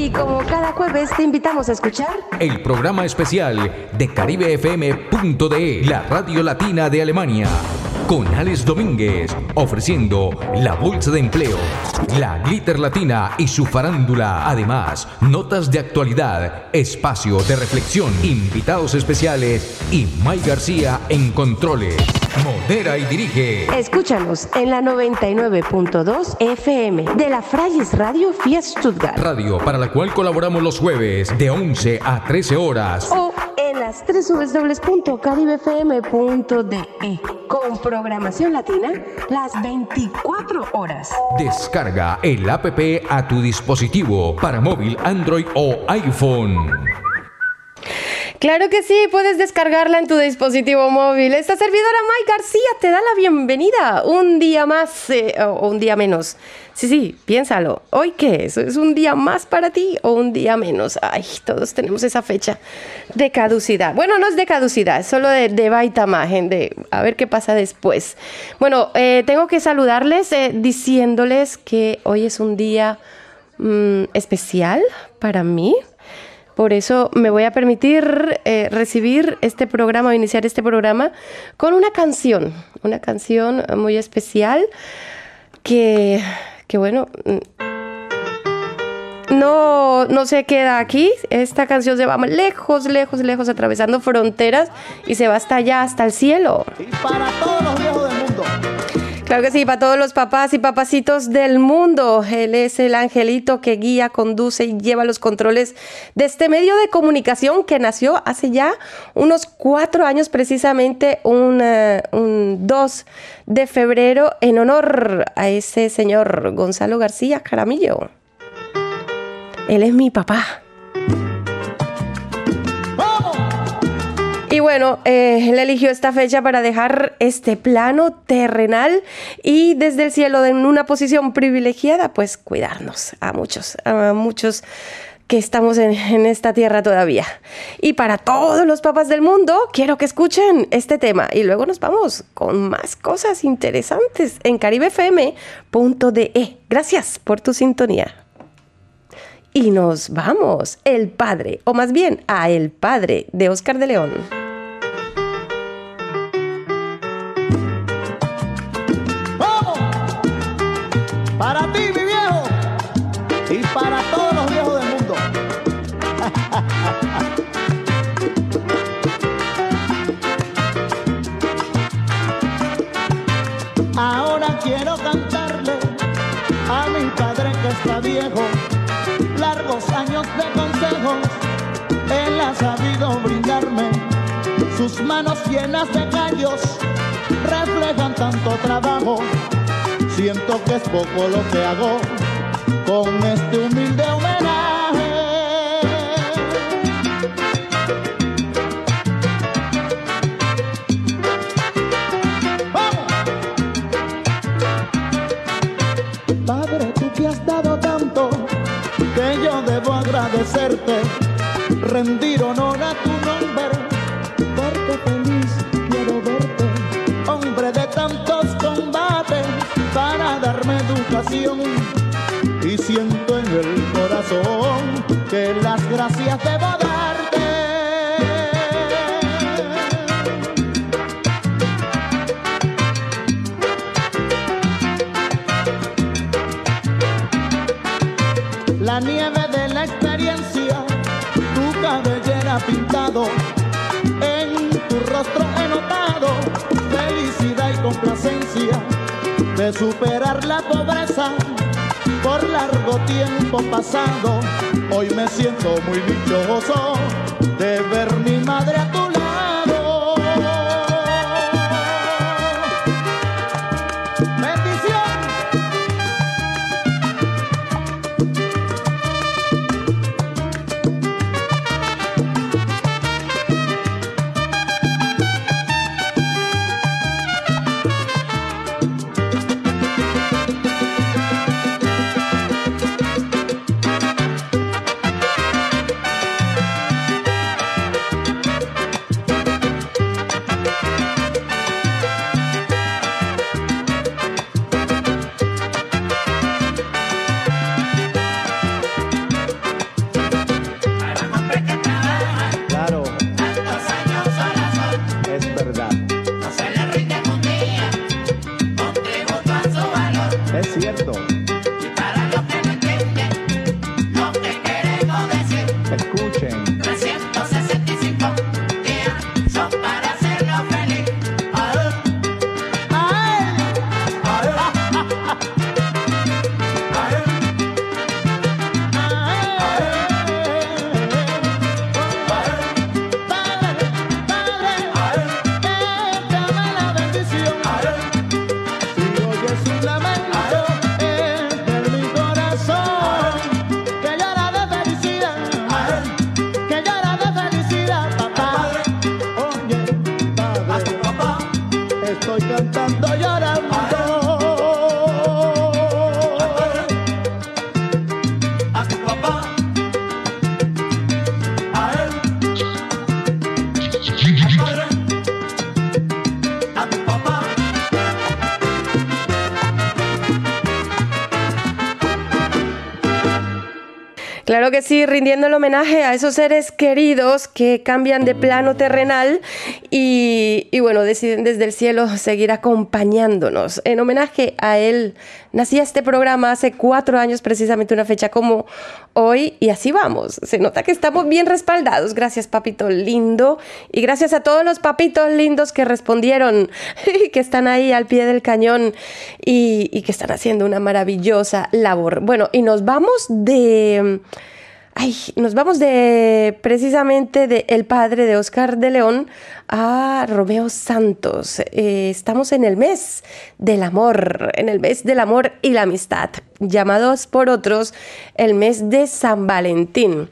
Y como cada jueves te invitamos a escuchar el programa especial de CaribeFM.de, la radio latina de Alemania con Alex Domínguez, ofreciendo la bolsa de empleo, la glitter latina y su farándula. Además, notas de actualidad, espacio de reflexión, invitados especiales y May García en controles. Modera y dirige. Escúchanos en la 99.2 FM de la Frayes Radio Fiat Stuttgart. Radio para la cual colaboramos los jueves de 11 a 13 horas. O en las www.caribefm.de con programación latina las 24 horas. Descarga el app a tu dispositivo para móvil, Android o iPhone. Claro que sí, puedes descargarla en tu dispositivo móvil. Esta servidora Mike García te da la bienvenida un día más eh, o un día menos. Sí, sí, piénsalo. ¿Hoy qué es? ¿Es un día más para ti o un día menos? Ay, todos tenemos esa fecha de caducidad. Bueno, no es de caducidad, es solo de, de baita imagen, de a ver qué pasa después. Bueno, eh, tengo que saludarles eh, diciéndoles que hoy es un día mm, especial para mí. Por eso me voy a permitir eh, recibir este programa o iniciar este programa con una canción, una canción muy especial que, que bueno, mm, no, no se queda aquí. Esta canción se va lejos, lejos, lejos, atravesando fronteras y se va hasta allá, hasta el cielo. Y para todos los viejos del mundo. Claro que sí, para todos los papás y papacitos del mundo. Él es el angelito que guía, conduce y lleva los controles de este medio de comunicación que nació hace ya unos cuatro años, precisamente un, eh, un 2 de febrero, en honor a ese señor Gonzalo García Caramillo. Él es mi papá. Y bueno, eh, él eligió esta fecha para dejar este plano terrenal y desde el cielo en una posición privilegiada, pues cuidarnos a muchos, a muchos que estamos en, esta tierra todavía. Y para todos los papás del mundo, quiero que escuchen este tema y luego nos vamos con más cosas interesantes en caribefm.de. Gracias por tu sintonía. Y nos vamos, el padre, o más bien a el padre de Oscar de León. Para ti, mi viejo. Y para todos los viejos del mundo. Ahora quiero cantarle a mi padre que está viejo. Largos años de consejos, él ha sabido brindarme. Sus manos llenas de callos reflejan tanto trabajo. Siento que es poco lo que hago con este humilde homenaje. ¡Vamos! Padre, tú que has dado tanto, que yo debo agradecerte, rendir honor a tu nombre, porque feliz quiero verte, hombre de tantos siento muy dichoso sí, rindiendo el homenaje a esos seres queridos que cambian de plano terrenal y, bueno, deciden desde el cielo seguir acompañándonos. En homenaje a él nacía este programa hace cuatro años, precisamente una fecha como hoy, y así vamos. Se nota que estamos bien respaldados. Gracias, papito lindo. Y gracias a todos los papitos lindos que respondieron, que están ahí al pie del cañón y que están haciendo una maravillosa labor. Bueno, y nos vamos de Ay, nos vamos de precisamente de El Padre de Oscar de León a Romeo Santos. Eh, estamos en el mes del amor, en el mes del amor y la amistad, llamados por otros el mes de San Valentín.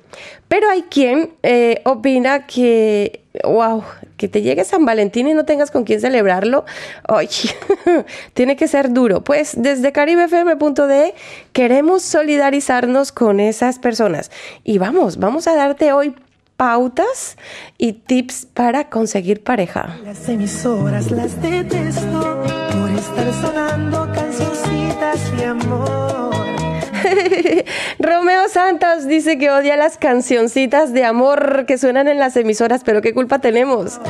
Pero hay quien eh, opina que, wow, que te llegue San Valentín y no tengas con quién celebrarlo, ay, tiene que ser duro. Pues desde caribefm.de queremos solidarizarnos con esas personas. Y vamos, vamos a darte hoy pautas y tips para conseguir pareja. Las emisoras las detesto por estar sonando cancioncitas de amor. Romeo Santos dice que odia las cancioncitas de amor que suenan en las emisoras, pero ¿qué culpa tenemos?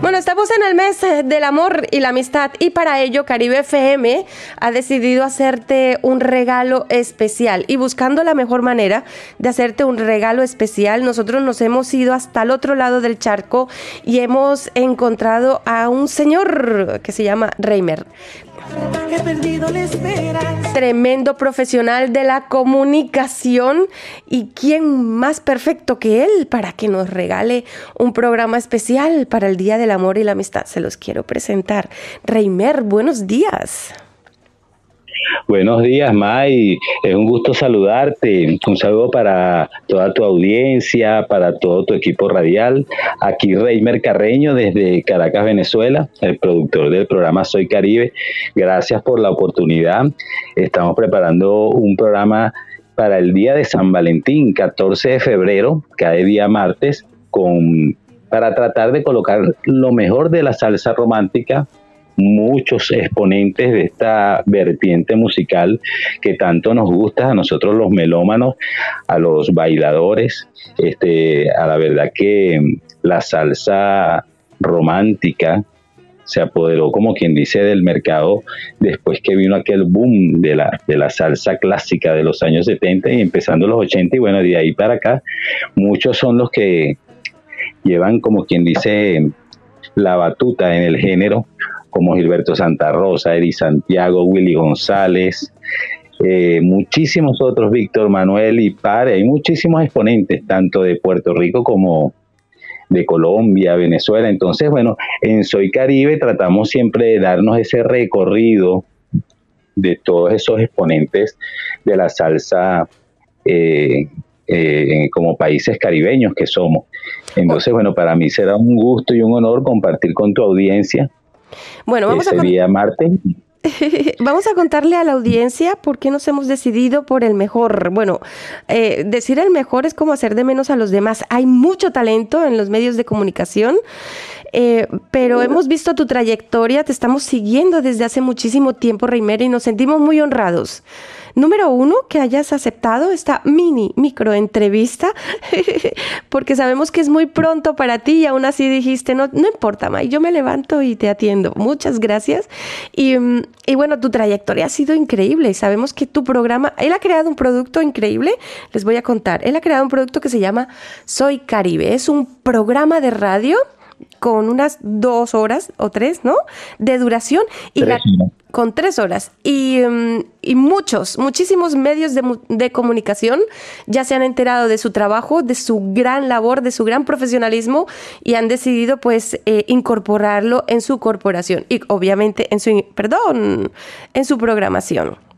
Bueno, estamos en el mes del amor y la amistad y para ello Caribe FM ha decidido hacerte un regalo especial y buscando la mejor manera de hacerte un regalo especial, nosotros nos hemos ido hasta el otro lado del charco y hemos encontrado a un señor que se llama Reimer. Tremendo profesional de la comunicación y quién más perfecto que él para que nos regale un programa especial para el Día del Amor y la Amistad. Se los quiero presentar. Reimer, buenos días. Buenos días, May. Es un gusto saludarte. Un saludo para toda tu audiencia, para todo tu equipo radial. Aquí Reimer Carreño desde Caracas, Venezuela, el productor del programa Soy Caribe. Gracias por la oportunidad. Estamos preparando un programa para el día de San Valentín, 14 de febrero, cada día martes, con para tratar de colocar lo mejor de la salsa romántica muchos exponentes de esta vertiente musical que tanto nos gusta a nosotros los melómanos, a los bailadores, este, a la verdad que la salsa romántica se apoderó como quien dice del mercado después que vino aquel boom de la, de la salsa clásica de los años 70 y empezando los 80 y bueno, de ahí para acá muchos son los que llevan como quien dice la batuta en el género como Gilberto Santa Rosa, Eri Santiago, Willy González, eh, muchísimos otros, Víctor Manuel y Pare, hay muchísimos exponentes, tanto de Puerto Rico como de Colombia, Venezuela. Entonces, bueno, en Soy Caribe tratamos siempre de darnos ese recorrido de todos esos exponentes de la salsa eh, eh, como países caribeños que somos. Entonces, bueno, para mí será un gusto y un honor compartir con tu audiencia bueno, vamos a día martes. Vamos a contarle a la audiencia por qué nos hemos decidido por el mejor. Bueno, eh, decir el mejor es como hacer de menos a los demás. Hay mucho talento en los medios de comunicación. Eh, pero hemos visto tu trayectoria, te estamos siguiendo desde hace muchísimo tiempo, Reimer, y nos sentimos muy honrados. Número uno, que hayas aceptado esta mini micro entrevista, porque sabemos que es muy pronto para ti y aún así dijiste, no, no importa, May, yo me levanto y te atiendo. Muchas gracias. Y, mm, y bueno, tu trayectoria ha sido increíble sabemos que tu programa, él ha creado un producto increíble, les voy a contar, él ha creado un producto que se llama Soy Caribe, es un programa de radio con unas dos horas o tres, ¿no? De duración y con tres horas. Y, mm, y, muchos, muchísimos medios de, de, comunicación ya se han enterado de su trabajo, de su gran labor, de su gran profesionalismo y han decidido pues eh, incorporarlo en su corporación y obviamente en su, perdón, en su programación.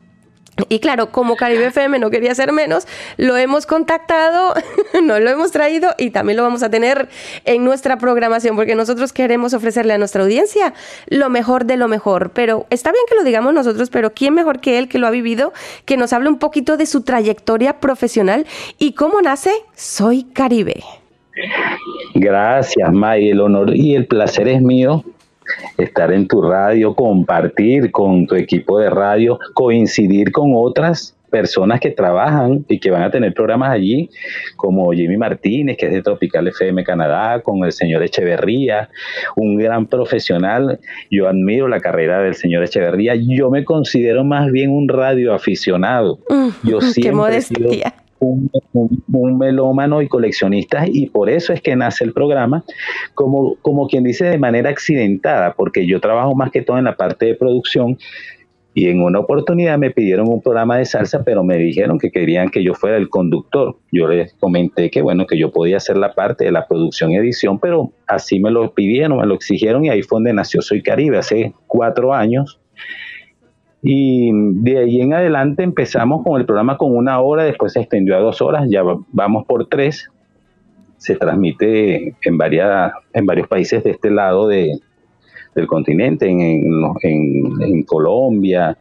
Y claro, como Caribe FM no quería ser menos, lo hemos contactado, nos lo hemos traído y también lo vamos a tener en nuestra programación porque nosotros queremos ofrecerle a nuestra audiencia lo mejor de lo mejor. Pero está bien que lo digamos nosotros, pero ¿quién mejor que él que lo ha vivido, que nos hable un poquito de su trayectoria profesional y cómo nace Soy Caribe? Gracias, May. El honor y el placer es mío estar en tu radio, compartir con tu equipo de radio, coincidir con otras personas que trabajan y que van a tener programas allí, como Jimmy Martínez, que es de Tropical FM Canadá, con el señor Echeverría, un gran profesional. Yo admiro la carrera del señor Echeverría. Yo me considero más bien un radioaficionado. Yo siempre he sido un, melómano y coleccionista y por eso es que nace el programa como, como quien dice de manera accidentada, porque yo trabajo más que todo en la parte de producción y en una oportunidad me pidieron un programa de salsa, pero me dijeron que querían que yo fuera el conductor. Yo les comenté que bueno, que yo podía hacer la parte de la producción y edición, pero así me lo pidieron, me lo exigieron y ahí fue donde nació Soy Caribe hace cuatro años. Y de ahí en adelante empezamos con el programa con una hora, después se extendió a dos horas, ya vamos por tres. Se transmite en, varias, en varios países de este lado de, del continente, en, en, Colombia,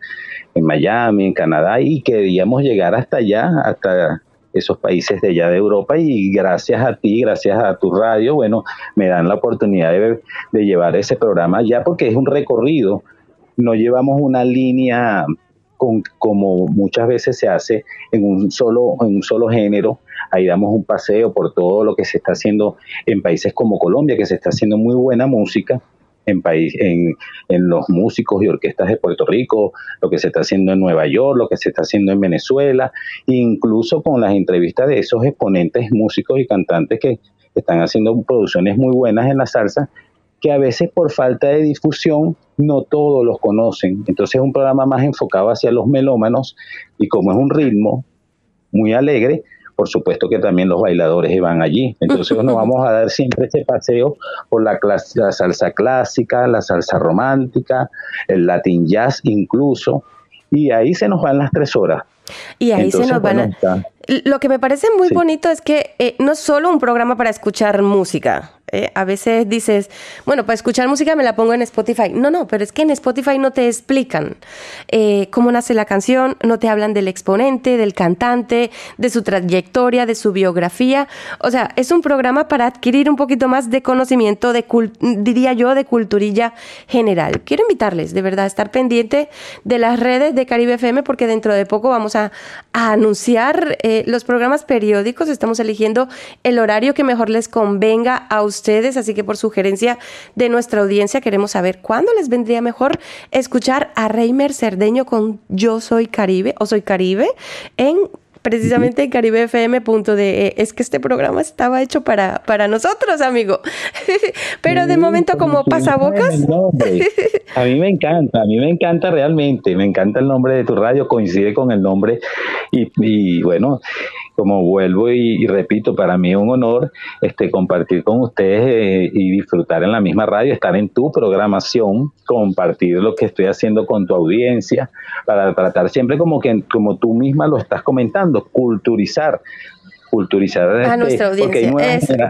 en Miami, en Canadá, y queríamos llegar hasta allá, hasta esos países de allá de Europa y gracias a ti, gracias a tu radio, bueno, me dan la oportunidad de, de llevar ese programa allá porque es un recorrido no llevamos una línea con, como muchas veces se hace en un solo en un solo género. Ahí damos un paseo por todo lo que se está haciendo en países como Colombia que se está haciendo muy buena música en, país, en, en, los músicos y orquestas de Puerto Rico, lo que se está haciendo en Nueva York, lo que se está haciendo en Venezuela, incluso con las entrevistas de esos exponentes músicos y cantantes que están haciendo producciones muy buenas en la salsa que a veces por falta de difusión no todos los conocen. Entonces es un programa más enfocado hacia los melómanos y como es un ritmo muy alegre, por supuesto que también los bailadores van allí. Entonces nos vamos a dar siempre ese paseo por la, la salsa clásica, la salsa romántica, el latin jazz incluso, y ahí se nos van las tres horas. Y ahí se nos van a... Lo que me parece muy bonito es que eh, no es solo un programa para escuchar música, eh, a veces dices, bueno, para escuchar música me la pongo en Spotify. No, no, pero es que en Spotify no te explican eh, cómo nace la canción, no te hablan del exponente, del cantante, de su trayectoria, de su biografía. O sea, es un programa para adquirir un poquito más de conocimiento, de diría yo, de culturilla general. Quiero invitarles, de verdad, a estar pendiente de las redes de Caribe FM porque dentro de poco vamos a, anunciar eh, los programas periódicos. Estamos eligiendo el horario que mejor les convenga a ustedes ustedes, así que por sugerencia de nuestra audiencia queremos saber cuándo les vendría mejor escuchar a Reimer Cerdeño con Yo Soy Caribe o Soy Caribe en precisamente en caribefm.de. Es que este programa estaba hecho para, para nosotros, amigo. Pero de momento, como pasabocas. A mí me encanta, a mí me encanta realmente. Me encanta el nombre de tu radio, coincide con el nombre. Y, y bueno, como vuelvo y, repito, para mí es un honor este, compartir con ustedes eh, y disfrutar en la misma radio, estar en tu programación, compartir lo que estoy haciendo con tu audiencia, para tratar siempre como que como tú misma lo estás comentando, culturizar culturizar a este, nuestra audiencia. Porque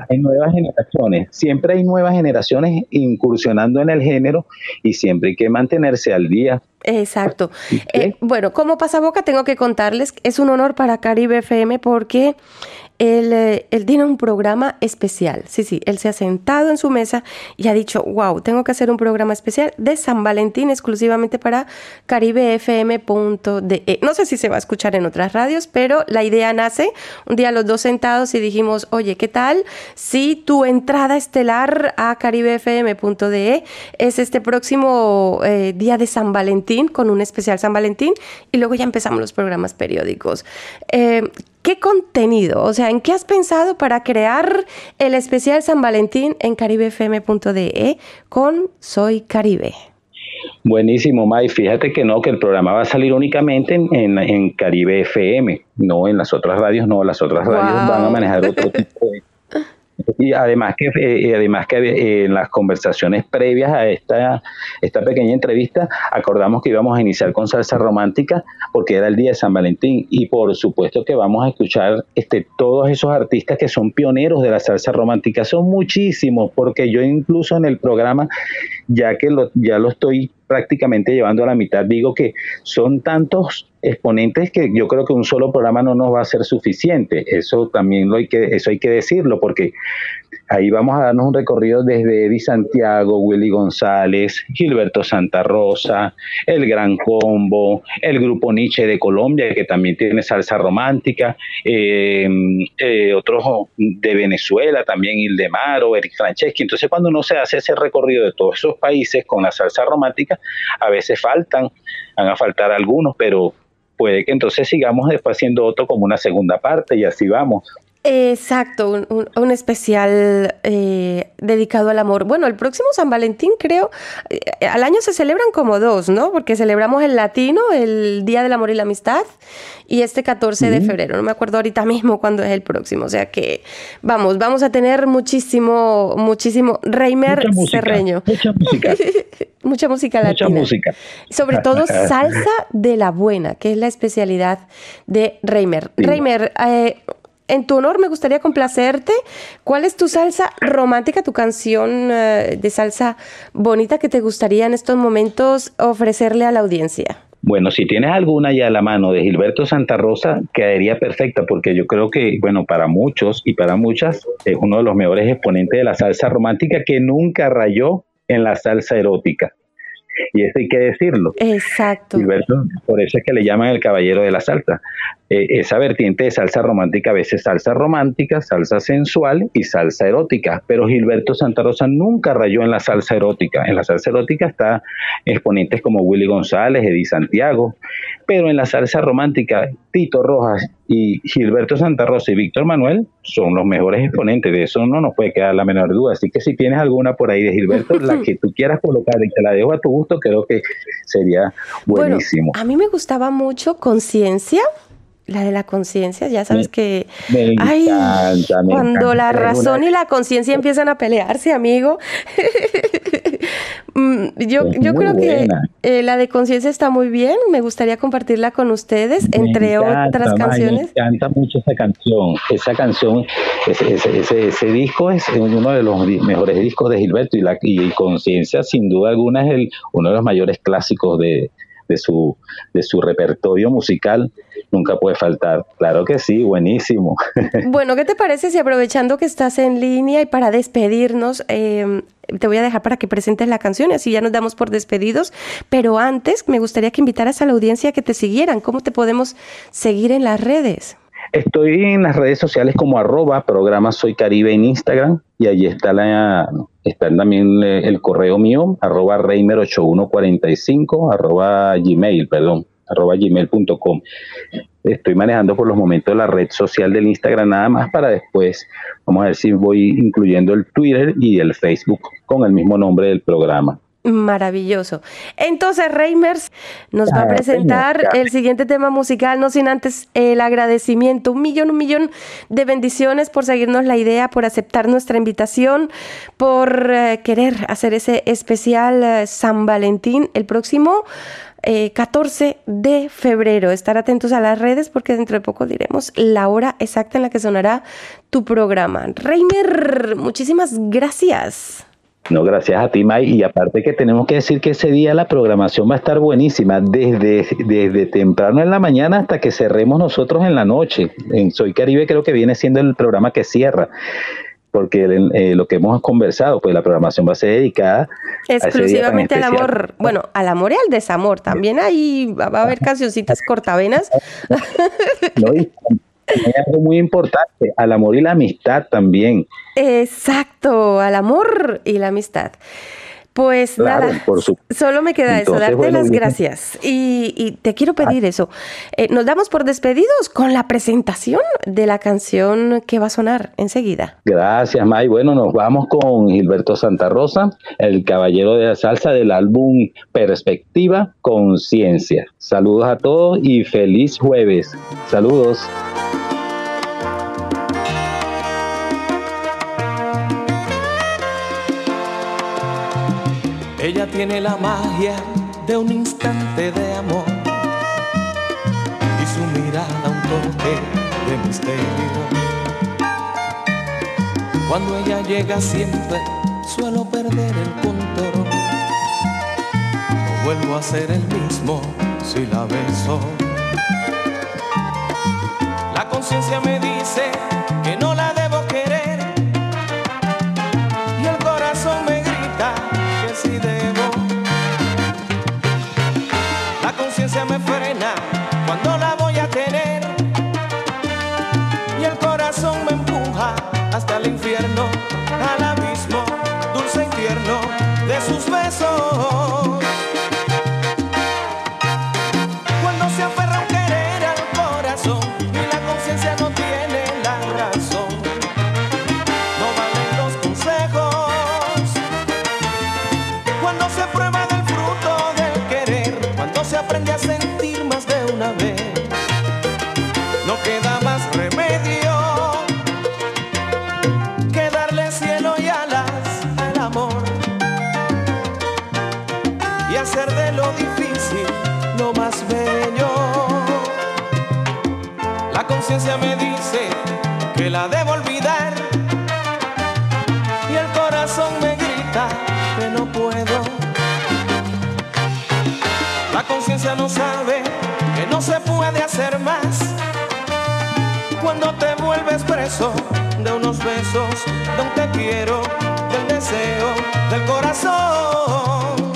hay nuevas, generaciones, siempre hay nuevas generaciones incursionando en el género y siempre hay que mantenerse al día. Exacto. Eh, bueno, como pasaboca tengo que contarles, es un honor para Caribe FM porque eh, él, tiene un programa especial. Sí, sí, él se ha sentado en su mesa y ha dicho, wow, tengo que hacer un programa especial de San Valentín exclusivamente para caribefm.de. No sé si se va a escuchar en otras radios, pero la idea nace un día los dos sentados y dijimos, oye, ¿qué tal si tu entrada estelar a caribefm.de es este próximo eh, día de San Valentín con un especial San Valentín y luego ya empezamos los programas periódicos? Eh, ¿Qué contenido? O sea, ¿en qué has pensado para crear el especial San Valentín en caribefm.de con Soy Caribe? Buenísimo, May. Fíjate que no, que el programa va a salir únicamente en, Caribe FM, no en las otras radios, no, las otras radios van a manejar otro tipo de y además que, eh, además que eh, en las conversaciones previas a esta, esta pequeña entrevista acordamos que íbamos a iniciar con salsa romántica porque era el día de San Valentín y por supuesto que vamos a escuchar este, todos esos artistas que son pioneros de la salsa romántica. Son muchísimos porque yo incluso en el programa, ya que lo, ya lo estoy prácticamente llevando a la mitad, digo que son tantos exponentes que yo creo que un solo programa no nos va a ser suficiente. Eso también lo hay que, eso hay que decirlo, porque Ahí vamos a darnos un recorrido desde Eddie Santiago, Willy González, Gilberto Santa Rosa, el Gran Combo, el Grupo Nietzsche de Colombia, que también tiene salsa romántica, eh, eh, otros de Venezuela, también Ildemaro, Eric Franceschi. Entonces, cuando uno se hace ese recorrido de todos esos países con la salsa romántica, a veces faltan, van a faltar algunos, pero puede que entonces sigamos después haciendo otro como una segunda parte y así vamos. Exacto, un, especial eh, dedicado al amor. Bueno, el próximo San Valentín creo, eh, al año se celebran como dos, ¿no? Porque celebramos el latino, el Día del Amor y la Amistad, y este 14 de febrero. No me acuerdo ahorita mismo cuándo es el próximo. O sea que, vamos, vamos a tener muchísimo, muchísimo Reimer Cerreño. Mucha música. mucha música latina. Mucha música. Sobre todo salsa de la buena, que es la especialidad de Reimer. Reimer, eh, en tu honor me gustaría complacerte. ¿Cuál es tu salsa romántica, tu canción eh, de salsa bonita que te gustaría en estos momentos ofrecerle a la audiencia? Bueno, si tienes alguna ya a la mano de Gilberto Santa Rosa, quedaría perfecta, porque yo creo que, bueno, para muchos y para muchas, es uno de los mejores exponentes de la salsa romántica que nunca rayó en la salsa erótica. Y eso hay que decirlo. Exacto. Gilberto, por eso es que le llaman el caballero de la salsa. Eh, esa vertiente de salsa romántica, a veces salsa romántica, salsa sensual y salsa erótica. Pero Gilberto Santa Rosa nunca rayó en la salsa erótica. En la salsa erótica está exponentes como Willy González, Eddie Santiago. Pero en la salsa romántica, Tito Rojas y Gilberto Santa Rosa y Víctor Manuel son los mejores exponentes. De eso no nos puede quedar la menor duda. Así que si tienes alguna por ahí de Gilberto, la que tú quieras colocar y te la dejo a tu gusto, creo que sería buenísimo. a mí me gustaba mucho Conciencia. La de la conciencia, ya sabes que cuando la razón y la conciencia empiezan a pelearse, amigo. Mm, yo, yo creo que eh, la de conciencia está muy bien, me gustaría compartirla con ustedes, entre otras canciones. me encanta mucho esa canción, esa canción, ese, ese, disco es uno de los mejores discos de Gilberto y, la, y conciencia sin duda alguna es el, uno de los mayores clásicos de, de su, de su repertorio musical nunca puede faltar. Claro que sí, buenísimo. Bueno, ¿qué te parece si aprovechando que estás en línea y para despedirnos, em, te voy a dejar para que presentes la canción y así ya nos damos por despedidos? Pero antes me gustaría que invitaras a la audiencia a que te siguieran. ¿Cómo te podemos seguir en las redes? Estoy en las redes sociales como arroba programa Soy Caribe en Instagram y allí está, la, está también el correo mío, arroba reimer8145, arroba gmail, perdón arroba gmail.com. Estoy manejando por los momentos la red social del Instagram nada más para después, vamos a ver si voy incluyendo el Twitter y el Facebook con el mismo nombre del programa. Maravilloso. Entonces, Reimers nos va a ah, presentar el siguiente tema musical, no sin antes el agradecimiento, un millón, un millón de bendiciones por seguirnos la idea, por aceptar nuestra invitación, por eh, querer hacer ese especial eh, San Valentín el próximo 14 eh, de febrero. Estar atentos a las redes porque dentro de poco diremos la hora exacta en la que sonará tu programa. Reimer, muchísimas gracias. No, gracias a ti, May. Y aparte que tenemos que decir que ese día la programación va a estar buenísima, desde, desde temprano en la mañana hasta que cerremos nosotros en la noche. En Soy Caribe creo que viene siendo el programa que cierra porque eh, lo que hemos conversado, pues la programación va a ser dedicada exclusivamente al amor, bueno, al amor y al desamor. También ahí va a haber cancioncitas cortavenas. No, y algo muy importante, al amor y la amistad también. Exacto, al amor y la amistad. Pues nada, solo me queda eso, darte las gracias. Y, te quiero pedir eso. Eh, nos damos por despedidos con la presentación de la canción que va a sonar enseguida. Gracias, May. Bueno, nos vamos con Gilberto Santa Rosa, el caballero de la salsa del álbum Perspectiva Conciencia. Saludos a todos y feliz jueves. Saludos. Ella tiene la magia de un instante de amor y su mirada un toque de misterio. Cuando ella llega siempre suelo perder el control. No vuelvo a ser el mismo si la beso. La conciencia me dice que no no puedo. La conciencia no sabe que no se puede hacer más cuando te vuelves preso de unos besos, de un te quiero, del deseo, del corazón.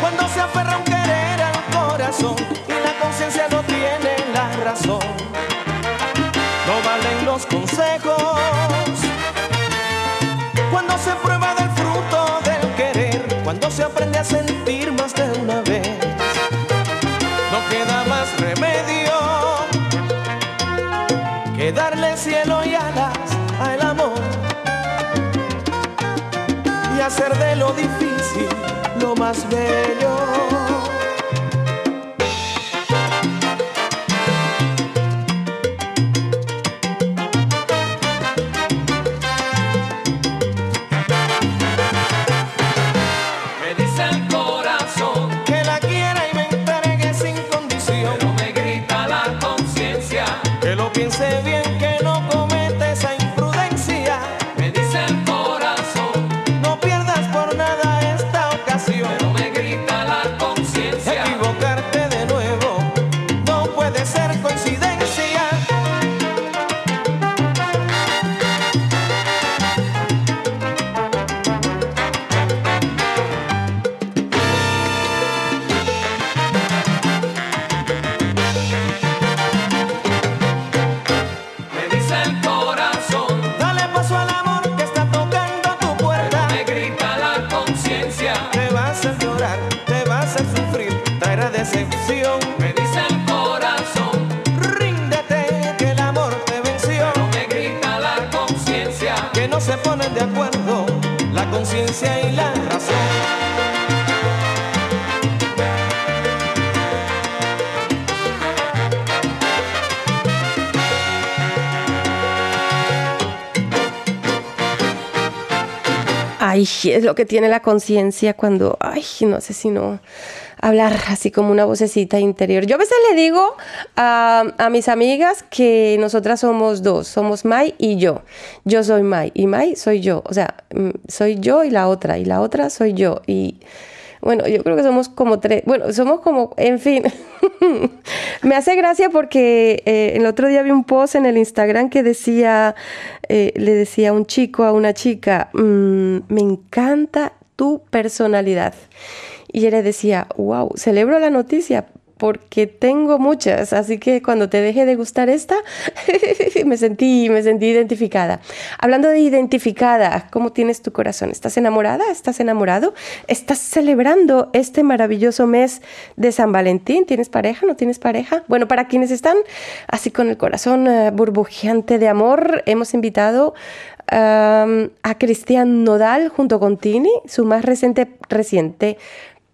Cuando se aferra un querer al corazón y la conciencia no tiene la razón, cielo y alas al amor y hacer de lo difícil lo más bello. Es lo que tiene la conciencia cuando, ay, no sé si no hablar así como una vocecita interior. Yo a veces le digo a, a mis amigas que nosotras somos dos, somos Mai y yo. Yo soy Mai y Mai soy yo. O sea, mm, soy yo y la otra y la otra soy yo. Y bueno, yo creo que somos como tres, bueno, somos como, en fin. Me hace gracia porque eh, el otro día vi un post en el Instagram que decía, eh, le decía un chico a una chica, "Mm, me encanta tu personalidad. Y ella le decía, wow, celebro la noticia porque tengo muchas, así que cuando te deje de gustar esta, me sentí, me sentí identificada. Hablando de identificada, ¿cómo tienes tu corazón? ¿Estás enamorada? ¿Estás enamorado? ¿Estás celebrando este maravilloso mes de San Valentín? ¿Tienes pareja? ¿No tienes pareja? Bueno, para quienes están así con el corazón eh, burbujeante de amor, hemos invitado a Cristian Nodal junto con Tini, su más reciente, reciente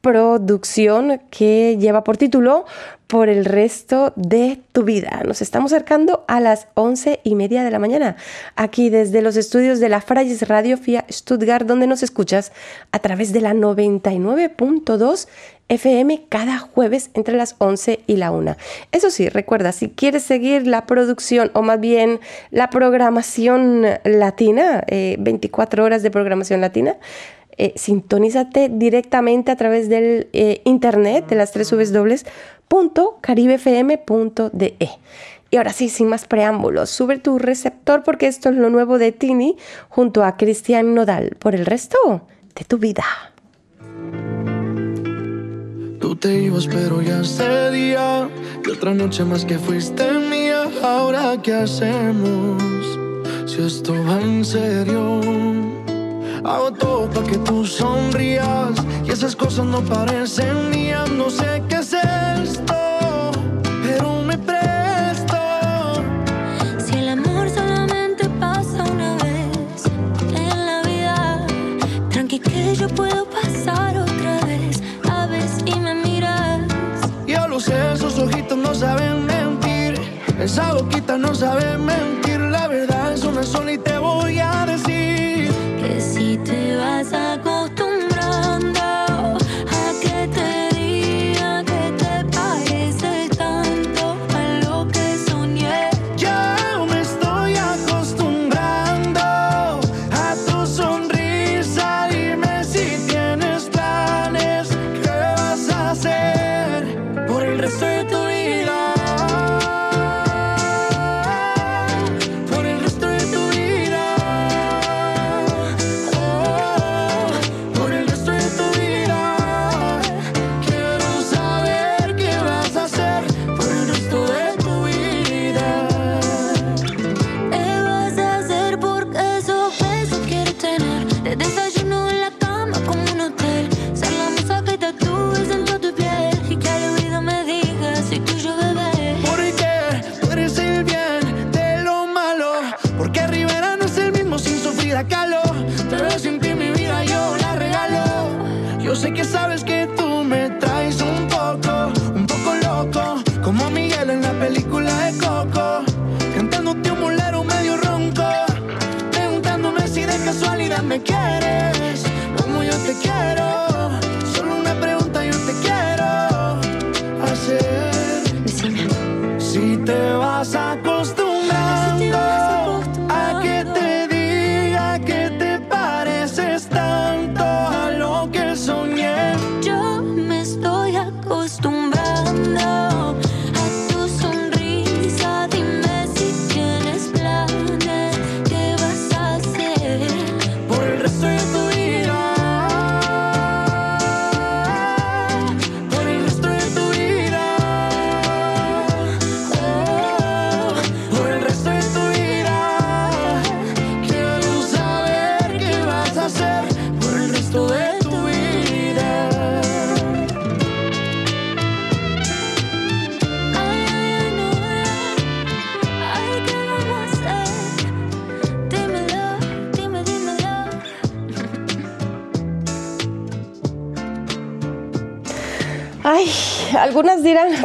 producción que lleva por título Por el resto de tu vida. Nos estamos acercando a las once y media de la mañana, aquí desde los estudios de la Freies Radio FIA Stuttgart, donde nos escuchas a través de la 99.2 FM cada jueves entre las 11 y la 1. Eso sí, recuerda, si quieres seguir la producción o más bien la programación latina, eh, 24 horas de programación latina, eh, sintonízate directamente a través del eh, internet de las tres www.caribefm.de. Y ahora sí, sin más preámbulos, sube tu receptor porque esto es lo nuevo de Tini junto a Cristian Nodal por el resto de tu vida. Tú te ibas, pero ya día. Y otra noche más que fuiste mía. Ahora, ¿qué hacemos? Si esto va en serio. Hago todo para que tú sonrías. Y esas cosas no parecen mías. No sé qué es esto. Pero me presto. Si el amor solamente pasa una vez en la vida, tranqui que yo puedo pasar otra vez. A ver si me miras. Yo lo sé, esos ojitos no saben mentir. Esa boquita no sabe mentir. La verdad es una sola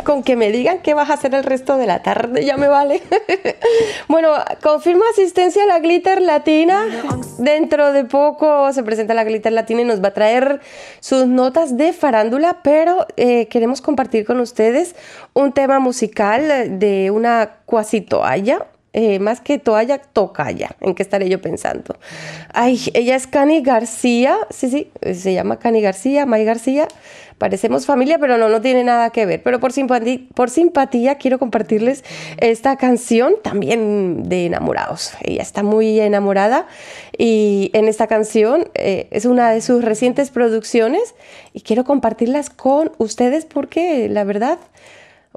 con que me digan qué vas a hacer el resto de la tarde, ya me vale. bueno, confirma asistencia a la Glitter Latina. Dentro de poco se presenta la Glitter Latina y nos va a traer sus notas de farándula, pero eh, queremos compartir con ustedes un tema musical de una cuasi toalla. Eh, más que toalla, tocaya. ¿En qué estaré yo pensando? Ay, ella es Cani García. Sí, sí, se llama Cani García, May García. Parecemos familia, pero no, no tiene nada que ver. Pero por simpatía, por simpatía quiero compartirles esta canción también de enamorados. Ella está muy enamorada y en esta canción eh, es una de sus recientes producciones y quiero compartirlas con ustedes porque la verdad,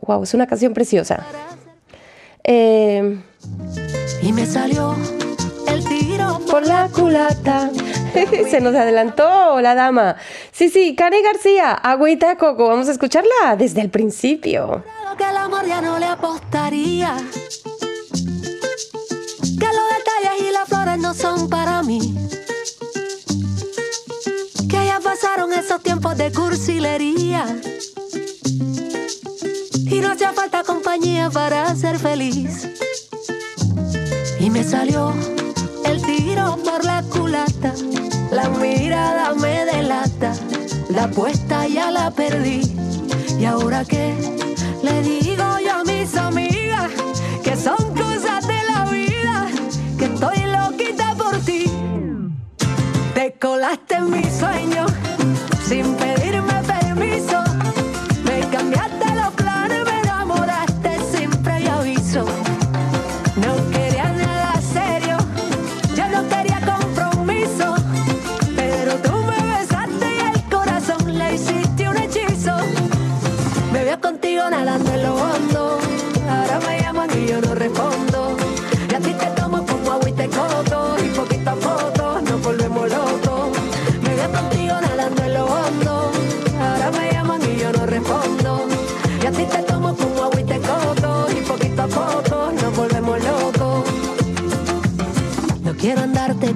wow, es una canción preciosa. Eh, Y me salió el tiro por la culata. Se nos adelantó la dama. Sí, sí, Karen García, agüita de coco. Vamos a escucharla desde el principio. que el amor ya no le apostaría. Que los detalles y las flores no son para mí. Que ya pasaron esos tiempos de cursilería. Y no hacía falta compañía para ser feliz. Y me salió el tiro por la culata. La mirada me delata. La apuesta ya la perdí. ¿Y ahora qué? Le digo yo a mis amigas que son cosas de la vida, que estoy loquita por ti. Te colaste en mi sueño sin pedirme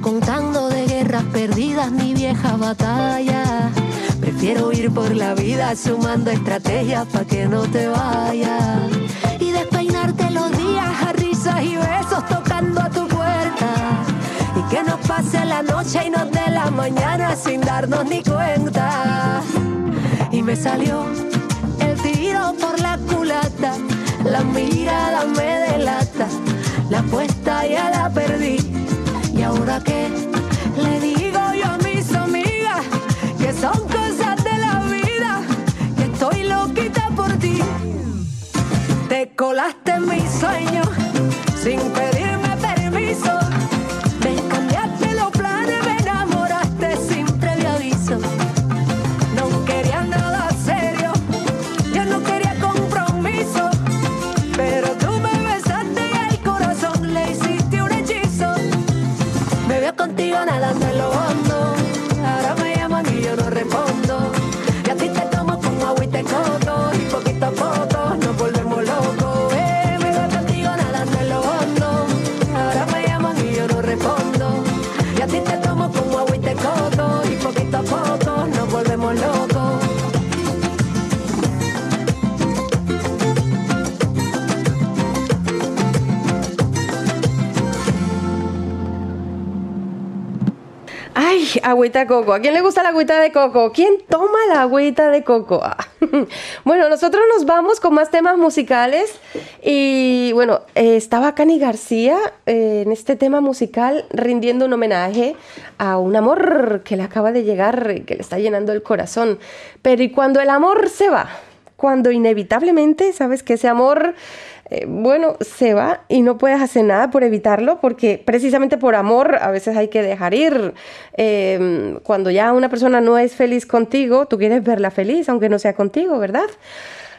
contando de guerras perdidas ni viejas batallas. Prefiero ir por la vida sumando estrategias para que no te vayas. Y despeinarte los días a risas y besos tocando a tu puerta. Y que nos pase la noche y nos dé la mañana sin darnos ni cuenta. Y me salió el tiro por la culata. La mirada me delata. La apuesta ya la perdí. ¿Y ahora qué? Le digo yo a mis amigas que son cosas de la vida, que estoy loquita por ti. Te colaste en mis sueños sin pedirme agüita de coco. ¿A quién le gusta la agüita de coco? ¿Quién toma la agüita de coco? Ah, Bueno, nosotros nos vamos con más temas musicales. Y bueno, eh, estaba Cani García eh, en este tema musical rindiendo un homenaje a un amor que le acaba de llegar, eh, que le está llenando el corazón. Pero ¿y cuando el amor se va? Cuando inevitablemente, sabes que ese amor eh, bueno, se va y no puedes hacer nada por evitarlo porque precisamente por amor a veces hay que dejar ir. Eh, cuando ya una persona no es feliz contigo, tú quieres verla feliz, aunque no sea contigo, ¿verdad?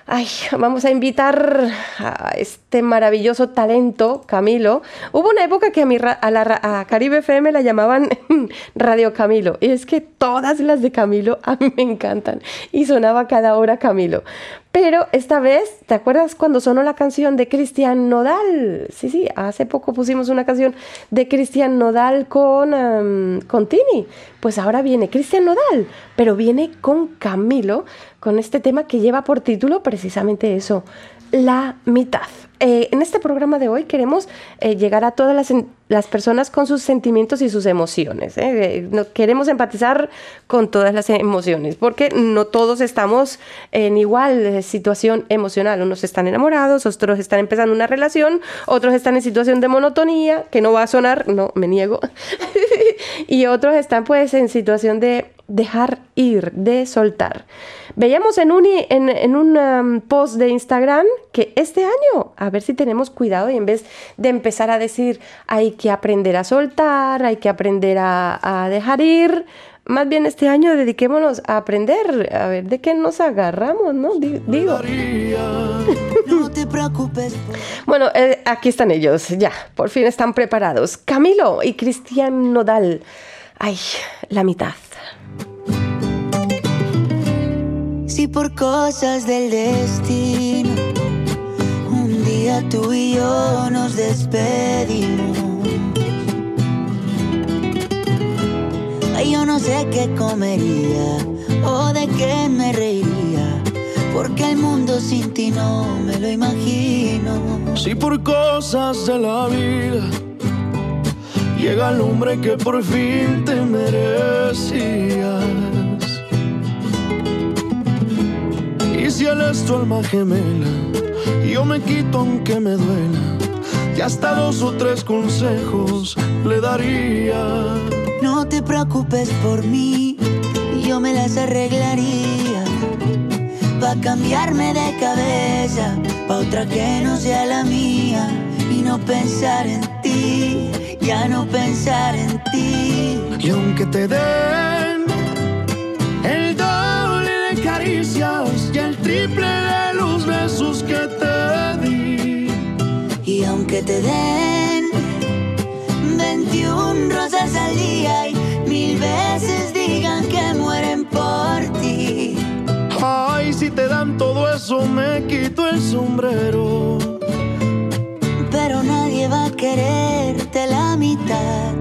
Ay, vamos a invitar a este maravilloso talento, Camilo. Hubo una época que a, mi a, la a Caribe FM la llamaban Radio Camilo. Y es que todas las de Camilo a mí me encantan. Y sonaba cada hora Camilo. Pero esta vez, ¿te acuerdas cuando sonó la canción de Cristian Nodal? Sí, sí, hace poco pusimos una canción de Cristian Nodal con, con Tini. Pues ahora viene Cristian Nodal, pero viene con Camilo, con este tema que lleva por título precisamente eso, la mitad. Eh, en este programa de hoy queremos eh, llegar a todas las, las personas con sus sentimientos y sus emociones. ¿eh? No- queremos empatizar con todas las emociones, porque no todos estamos en igual situación emocional. Unos están enamorados, otros están empezando una relación, otros están en situación de monotonía, que no va a sonar, no, me niego. y otros están pues en situación de dejar ir, de soltar. Veíamos en un, en, en un um, post de Instagram que este año, a ver si tenemos cuidado y en vez de empezar a decir hay que aprender a soltar, hay que aprender a, a dejar ir, más bien este año dediquémonos a aprender, a ver de qué nos agarramos, ¿no? Di- Digo. No te preocupes. Bueno, eh, aquí están ellos, ya, por fin están preparados. Camilo y Cristian Nodal. Ay, la mitad. Si por cosas del destino un día tú y yo nos despedimos. Ay, yo no sé qué comería o de qué me reiría, porque el mundo sin ti no me lo imagino. Si por cosas de la vida llega el hombre que por fin te merecías. Y si él es tu alma gemela, yo me quito aunque me duela. Y hasta dos o tres consejos le daría. No te preocupes por mí, yo me las arreglaría. Pa' cambiarme de cabeza, pa' otra que no sea la mía. Y no pensar en ti, ya no pensar en ti. Y aunque te den el doble de caricias triple de los besos que te di. Y aunque te den 21 rosas al día y mil veces digan que mueren por ti. Ay, si te dan todo eso, me quito el sombrero. Pero nadie va a quererte la mitad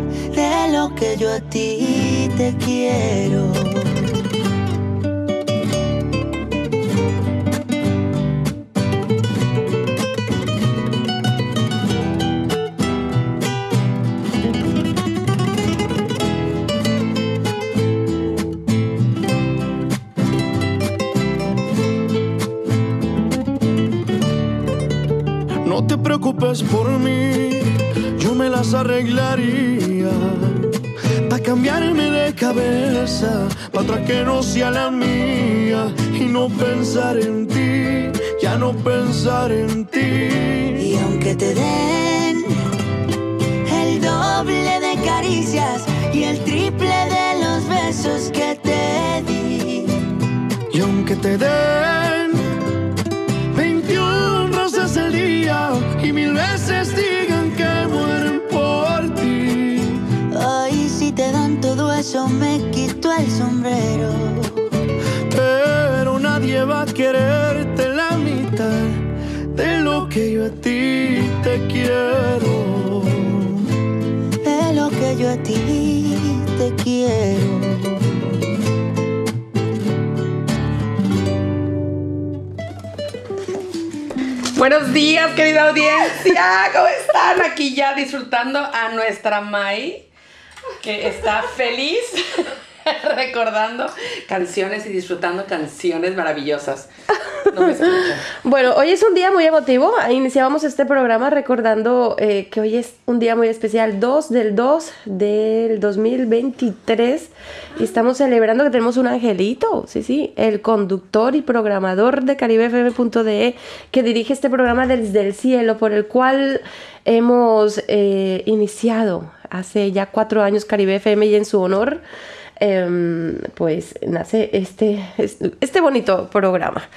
de lo que yo a ti te quiero. No te preocupes por mí, yo me las arreglaría. Pa' cambiarme de cabeza, pa' otra que no sea la mía. Y no pensar en ti, ya no pensar en ti. Y aunque te den el doble de caricias y el triple de los besos que te di. Y aunque te den eso, me quito el sombrero. Pero nadie va a quererte la mitad de lo que yo a ti te quiero. De lo que yo a ti te quiero. Buenos días, querida audiencia. ¿Cómo están? Aquí ya disfrutando a nuestra Mai, que está feliz recordando canciones y disfrutando canciones maravillosas. No. Bueno, hoy es un día muy emotivo. Iniciábamos este programa recordando eh, que hoy es un día muy especial, 2 del 2 del 2023. Y estamos celebrando que tenemos un angelito, sí, sí, el conductor y programador de caribefm.de que dirige este programa desde el cielo, por el cual hemos eh, iniciado hace ya cuatro años Caribe FM y en su honor em, pues nace este, este bonito programa.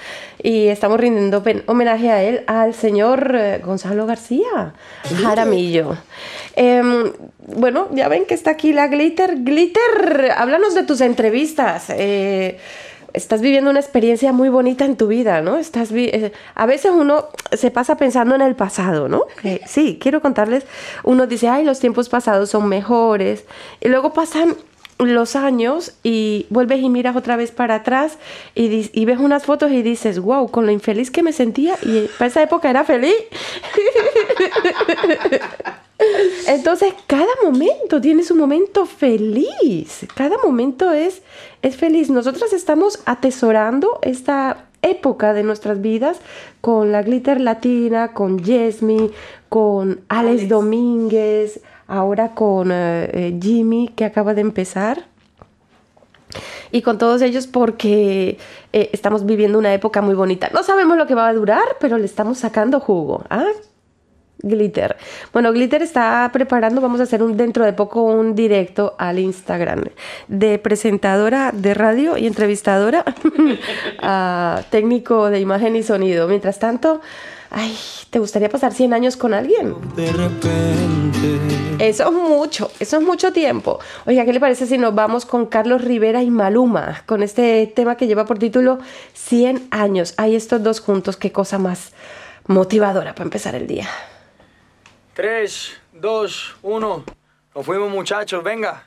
Y estamos rindiendo homenaje a él, al señor eh, Gonzalo García Jaramillo. Em, bueno, ya ven que está aquí la Glitter. Glitter, háblanos de tus entrevistas. Eh, estás viviendo una experiencia muy bonita en tu vida, ¿no? Estás eh, a veces uno se pasa pensando en el pasado, ¿no? Que sí, quiero contarles, uno dice, ay, los tiempos pasados son mejores, y luego pasan los años y vuelves y miras otra vez para atrás y, y ves unas fotos y dices, wow, con lo infeliz que me sentía y para esa época era feliz. Entonces, cada momento tiene su momento feliz. Cada momento es, es feliz. Nosotras estamos atesorando esta época de nuestras vidas con la Glitter Latina, con Yesmi, con Alex, Domínguez, ahora con eh, eh, Jimmy que acaba de empezar y con todos ellos porque eh, estamos viviendo una época muy bonita. No sabemos lo que va a durar, pero le estamos sacando jugo. ¿ah? Glitter. Bueno, Glitter está preparando, vamos a hacer un, dentro de poco un directo al Instagram de presentadora de radio y entrevistadora a técnico de imagen y sonido. Mientras tanto, ay, ¿te gustaría pasar 100 años con alguien? De repente. Eso es mucho, eso es mucho tiempo. Oiga, ¿qué le parece si nos vamos con Carlos Rivera y Maluma, con este tema que lleva por título 100 años? Hay estos dos juntos, qué cosa más motivadora para empezar el día. 3, 2, 1. Nos fuimos muchachos, venga.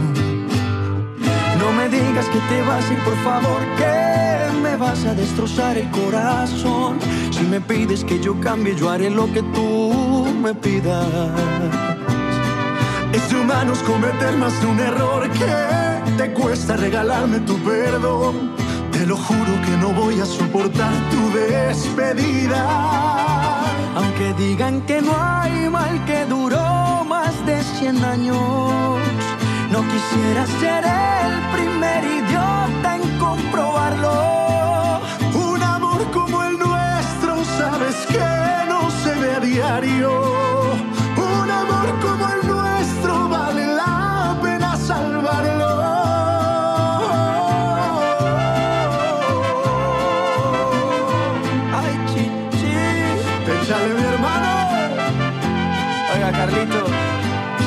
Digas que te vas a ir, por favor, que me vas a destrozar el corazón. Si me pides que yo cambie, yo haré lo que tú me pidas. Es de humanos cometer más de un error que te cuesta regalarme tu perdón. Te lo juro que no voy a soportar tu despedida. Aunque digan que no hay mal que duró más de 100 años, no quisiera ser el primer idiota en comprobarlo. Un amor como el nuestro, sabes que no se ve a diario. Un amor como el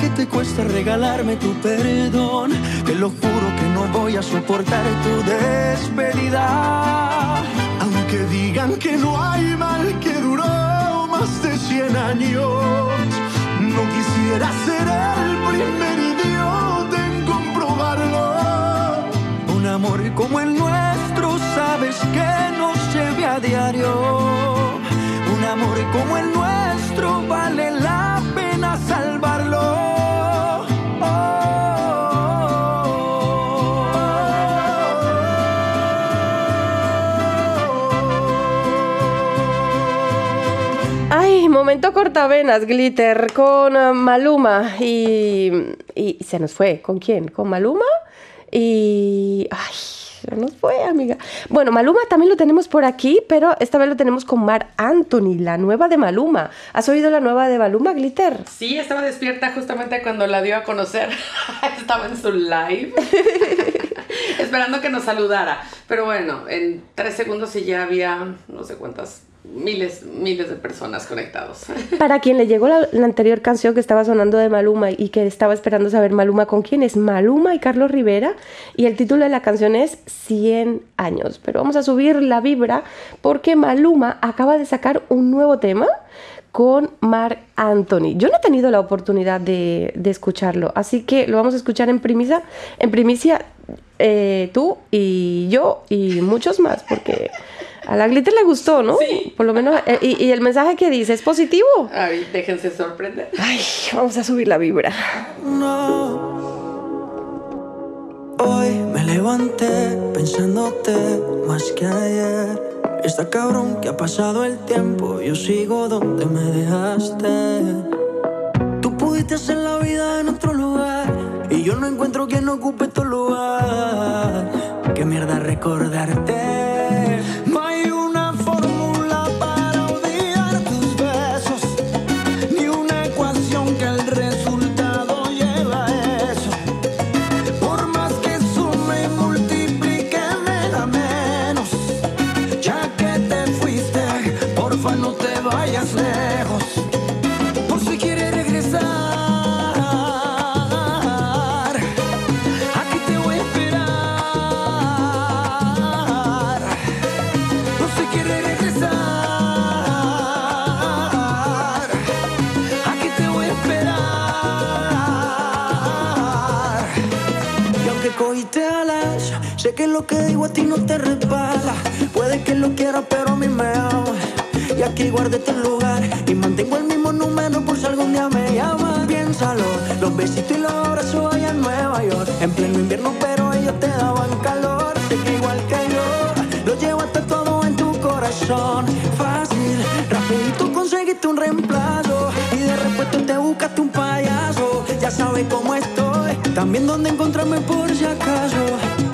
que te cuesta regalarme tu perdón. Te lo juro que no voy a soportar tu despedida. Aunque digan que no hay mal que duró más de 100 años, no quisiera ser el primer idiota en comprobarlo. Un amor como el nuestro, sabes que no se ve a diario. Un amor como el nuestro vale la pena salvarlo. Momento cortavenas, Glitter, con eh, Maluma y, y se nos fue. ¿Con quién? ¿Con Maluma? Y... Ay, se nos fue, amiga. Bueno, Maluma también lo tenemos por aquí, pero esta vez lo tenemos con Mar Anthony, la nueva de Maluma. ¿Has oído la nueva de Maluma, Glitter? Sí, estaba despierta justamente cuando la dio a conocer. estaba en su live. Esperando que nos saludara. Pero bueno, en tres segundos y ya había no sé cuántas, miles, miles de personas conectados. Para quien le llegó la, anterior canción que estaba sonando de Maluma y que estaba esperando saber Maluma con quién es Maluma y Carlos Rivera y el título de la canción es 100 años. Pero vamos a subir la vibra porque Maluma acaba de sacar un nuevo tema con Mark Anthony. Yo no he tenido la oportunidad de, de escucharlo, así que lo vamos a escuchar en primicia, en primicia eh, tú y yo y muchos más, porque a la Glitter le gustó, ¿no? Sí. Por lo menos, eh, y, y el mensaje que dice es positivo. Ay, déjense sorprender. Ay, vamos a subir la vibra. Hoy me levanté pensándote más que ayer. Está cabrón que ha pasado el tiempo, yo sigo donde me dejaste. Tú pudiste hacer la vida en otro lugar y yo no encuentro quien ocupe tu lugar. Qué mierda recordarte. Que lo que digo a ti no te resbala. Puede que lo quieras, pero a mí me ama. Y aquí guardé tu lugar y mantengo el mismo número por si algún día me llamas. Piénsalo, los besitos y los abrazos allá en Nueva York. En pleno invierno, pero ellos te daban calor. Sé que igual que yo, lo llevaste todo en tu corazón. Fácil, rapidito conseguiste un reemplazo. Y de repuesto te buscaste un payaso. Ya sabes cómo estoy, también dónde encontrarme por si acaso.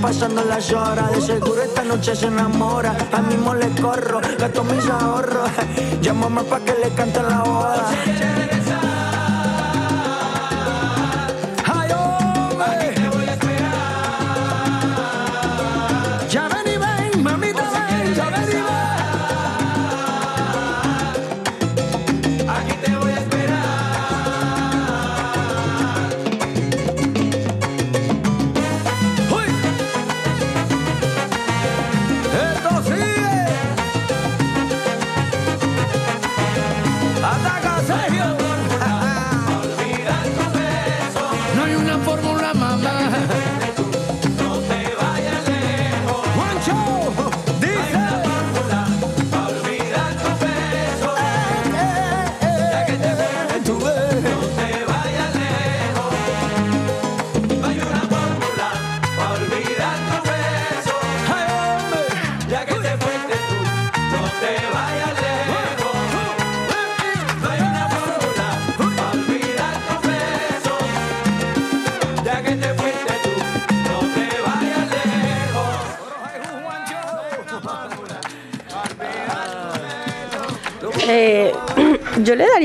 Pasando las horas. De seguro esta noche se enamora. A mismo le corro, gasto mis ahorros. Llámame pa' que le cante la boda.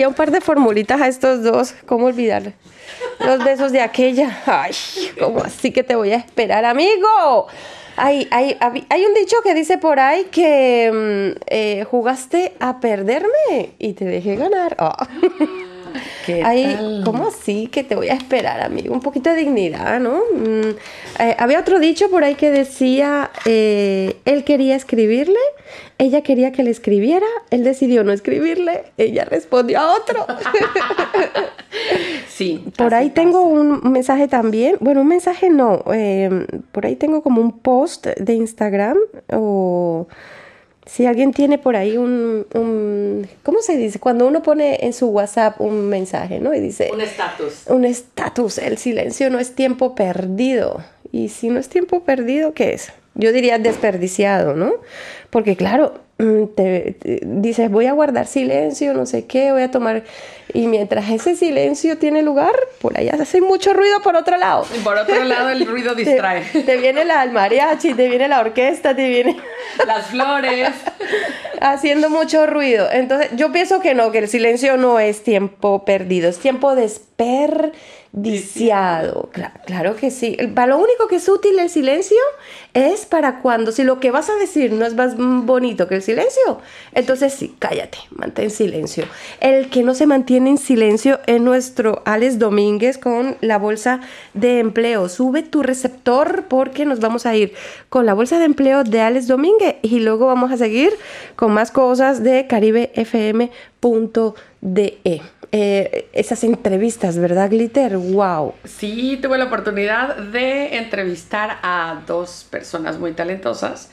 Un par de formulitas a estos dos. ¿Cómo olvidar los besos de aquella? Ay, ¿cómo así que te voy a esperar, amigo? Hay, hay, hay un dicho que dice por ahí que mm, eh, jugaste a perderme y te dejé ganar. Ay, ¿Cómo así que te voy a esperar, amigo? Un poquito de dignidad, ¿no? Mm, eh, había otro dicho por ahí que decía, eh, él quería escribirle, ella quería que le escribiera, él decidió no escribirle, ella respondió a otro. Sí. Por ahí tengo un mensaje también, bueno, un mensaje no, eh, por ahí tengo como un post de Instagram o si alguien tiene por ahí un, un- ¿cómo se dice? Cuando uno pone en su WhatsApp un mensaje, ¿no? Y dice... Un estatus. Un estatus, el silencio no es tiempo perdido. Y si no es tiempo perdido, ¿qué es? Yo diría desperdiciado, ¿no? Porque claro, mm, te, te- dices, voy a guardar silencio, no sé qué, voy a tomar... Y mientras ese silencio tiene lugar, por allá hace mucho ruido por otro lado. Y por otro lado, el ruido distrae. Te, te viene la, el mariachi, te viene la orquesta, te viene... Las flores. haciendo mucho ruido. Entonces, yo pienso que no, que el silencio no es tiempo perdido, es tiempo desperdiciado. Cla- claro que sí. Para lo único que es útil el silencio es para cuando, si lo que vas a decir no es más bonito que el silencio, entonces sí, cállate, mantén silencio. El que no se mantiene en silencio es nuestro Alex Domínguez con la bolsa de empleo. Sube tu receptor porque nos vamos a ir con la bolsa de empleo de Alex Domínguez y luego vamos a seguir con más cosas de caribefm.de. Eh, esas entrevistas, ¿verdad, Glitter? ¡Wow! Sí, tuve la oportunidad de entrevistar a dos personas muy talentosas.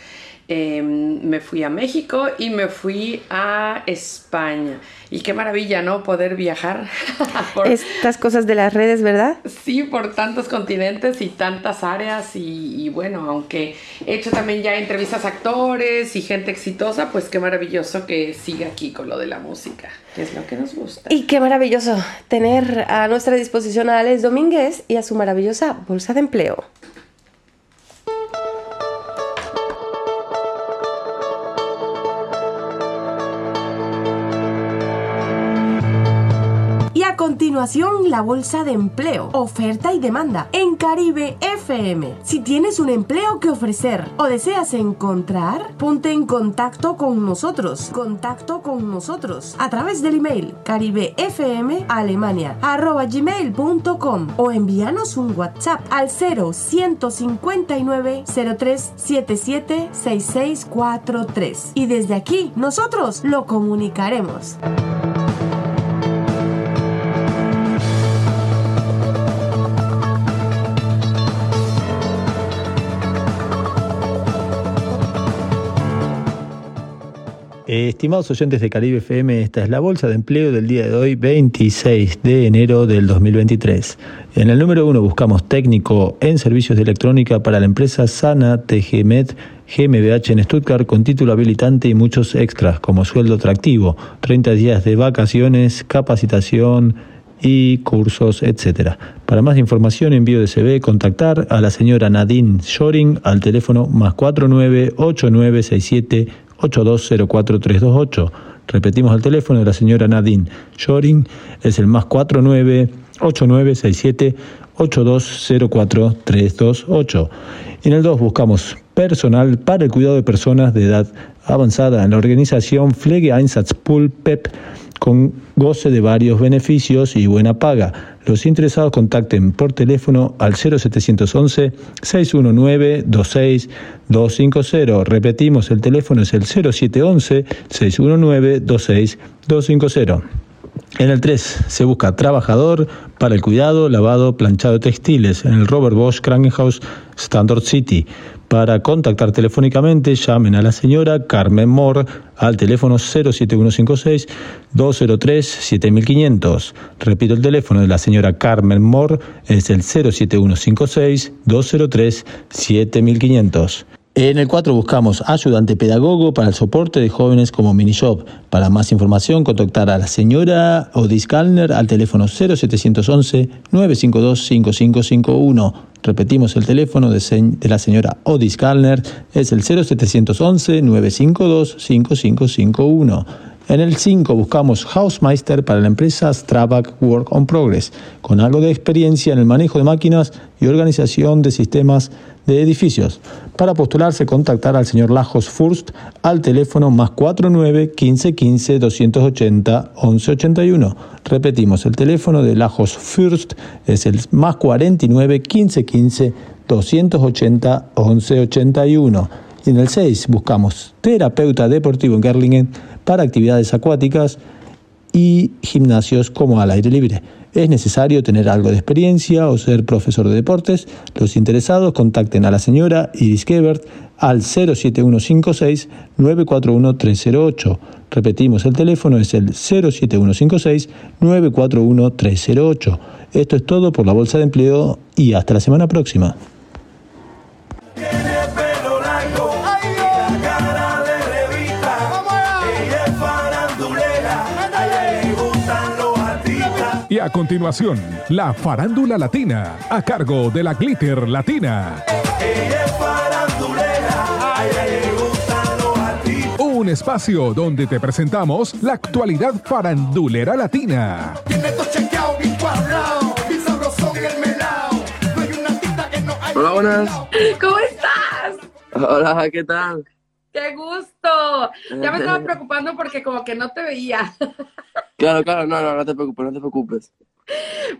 Eh, me fui a México y me fui a España. Y qué maravilla, ¿no? Poder viajar. por- Estas cosas de las redes, ¿verdad? Sí, por tantos continentes y tantas áreas y, y bueno, aunque he hecho también ya entrevistas a actores y gente exitosa, pues qué maravilloso que siga aquí con lo de la música, que es lo que nos gusta. Y qué maravilloso tener a nuestra disposición a Alex Domínguez y a su maravillosa bolsa de empleo. A continuación, la bolsa de empleo, oferta y demanda en Caribe FM. Si tienes un empleo que ofrecer o deseas encontrar, ponte en contacto con nosotros. Contacto con nosotros a través del email caribefmalemania@gmail.com o envíanos un WhatsApp al 0159 0377 6643 y desde aquí nosotros lo comunicaremos. Eh, estimados oyentes de Caribe FM, esta es la bolsa de empleo del día de hoy, 26 de enero del 2023. En el número uno buscamos técnico en servicios de electrónica para la empresa Sana TGMet GmbH en Stuttgart con título habilitante y muchos extras como sueldo atractivo, 30 días de vacaciones, capacitación y cursos, etcétera. Para más información, envío de CV, contactar a la señora Nadine Shoring al teléfono más 498967 8204328. Repetimos el teléfono de la señora Nadine Shoring, es el más 498967 8204328. En el 2 buscamos personal para el cuidado de personas de edad avanzada en la organización Pflege Einsatzpool PEP con goce de varios beneficios y buena paga. Los interesados contacten por teléfono al 0711 619 26250. Repetimos, el teléfono es el 0711 619 26250. En el 3 se busca trabajador para el cuidado, lavado, planchado de textiles en el Robert Bosch Krankenhaus Standard City. Para contactar telefónicamente, llamen a la señora Carmen Moore al teléfono 07156 203 7500. Repito, el teléfono de la señora Carmen Moore es el 07156 203 7500. En el 4 buscamos ayudante pedagogo para el soporte de jóvenes como Minishop. Para más información, contactar a la señora Odis Kalner al teléfono 0711 952 5551. Repetimos el teléfono de, de la señora Odis Kalner, es el 0711 952 5551. En el 5 buscamos Housemeister para la empresa Strabag Work on Progress, con algo de experiencia en el manejo de máquinas y organización de sistemas de edificios. Para postularse, contactar al señor Lajos Furst al teléfono más 49 15 15 280 11 81. Repetimos, el teléfono de Lajos Furst es el más 49 15 15 280 11 81. Y en el 6 buscamos terapeuta deportivo en Gerlingen para actividades acuáticas y gimnasios como al aire libre. Es necesario tener algo de experiencia o ser profesor de deportes. Los interesados contacten a la señora Iris Gebert al 07156 941 308. Repetimos, el teléfono es el 07156 941 308. Esto es todo por la Bolsa de Empleo y hasta la semana próxima. A continuación, la farándula latina, a cargo de la Glitter Latina. Ella es farandulera, a ella le gustan los artistas. Un espacio donde te presentamos la actualidad farandulera latina. Hola, buenas. ¿Cómo estás? Hola, ¿qué tal? ¡Qué gusto! Ya me estaba preocupando porque como que no te veía. Claro, claro, no, no, no te preocupes, no te preocupes.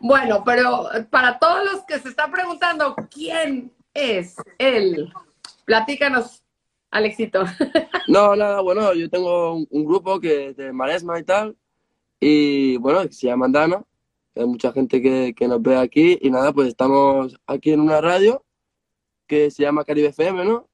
Bueno, pero para todos los que se están preguntando quién es él, platícanos, Alexito. No, nada, bueno, yo tengo un, un grupo que es de Maresma y tal, y bueno, que se llama Andana, hay mucha gente que, que nos ve aquí, y nada, pues estamos aquí en una radio que se llama Caribe FM, ¿no?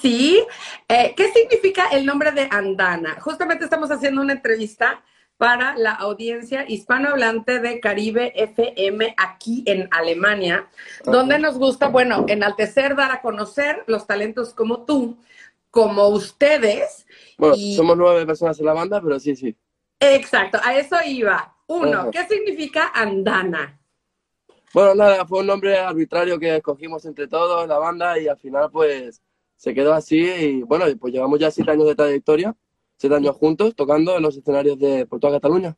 Sí, eh, ¿qué significa el nombre de Andana? Justamente estamos haciendo una entrevista para la audiencia hispanohablante de Caribe FM aquí en Alemania, donde nos gusta, bueno, enaltecer, dar a conocer los talentos como tú, como ustedes. Bueno, Y- somos nueve personas en la banda, pero sí, sí. Exacto, a eso iba. Uno. ¿qué significa Andana? Bueno, nada, fue un nombre arbitrario que escogimos entre todos, la banda, y al final pues se quedó así y bueno, pues llevamos ya siete años de trayectoria, siete años juntos, tocando en los escenarios de por toda Cataluña.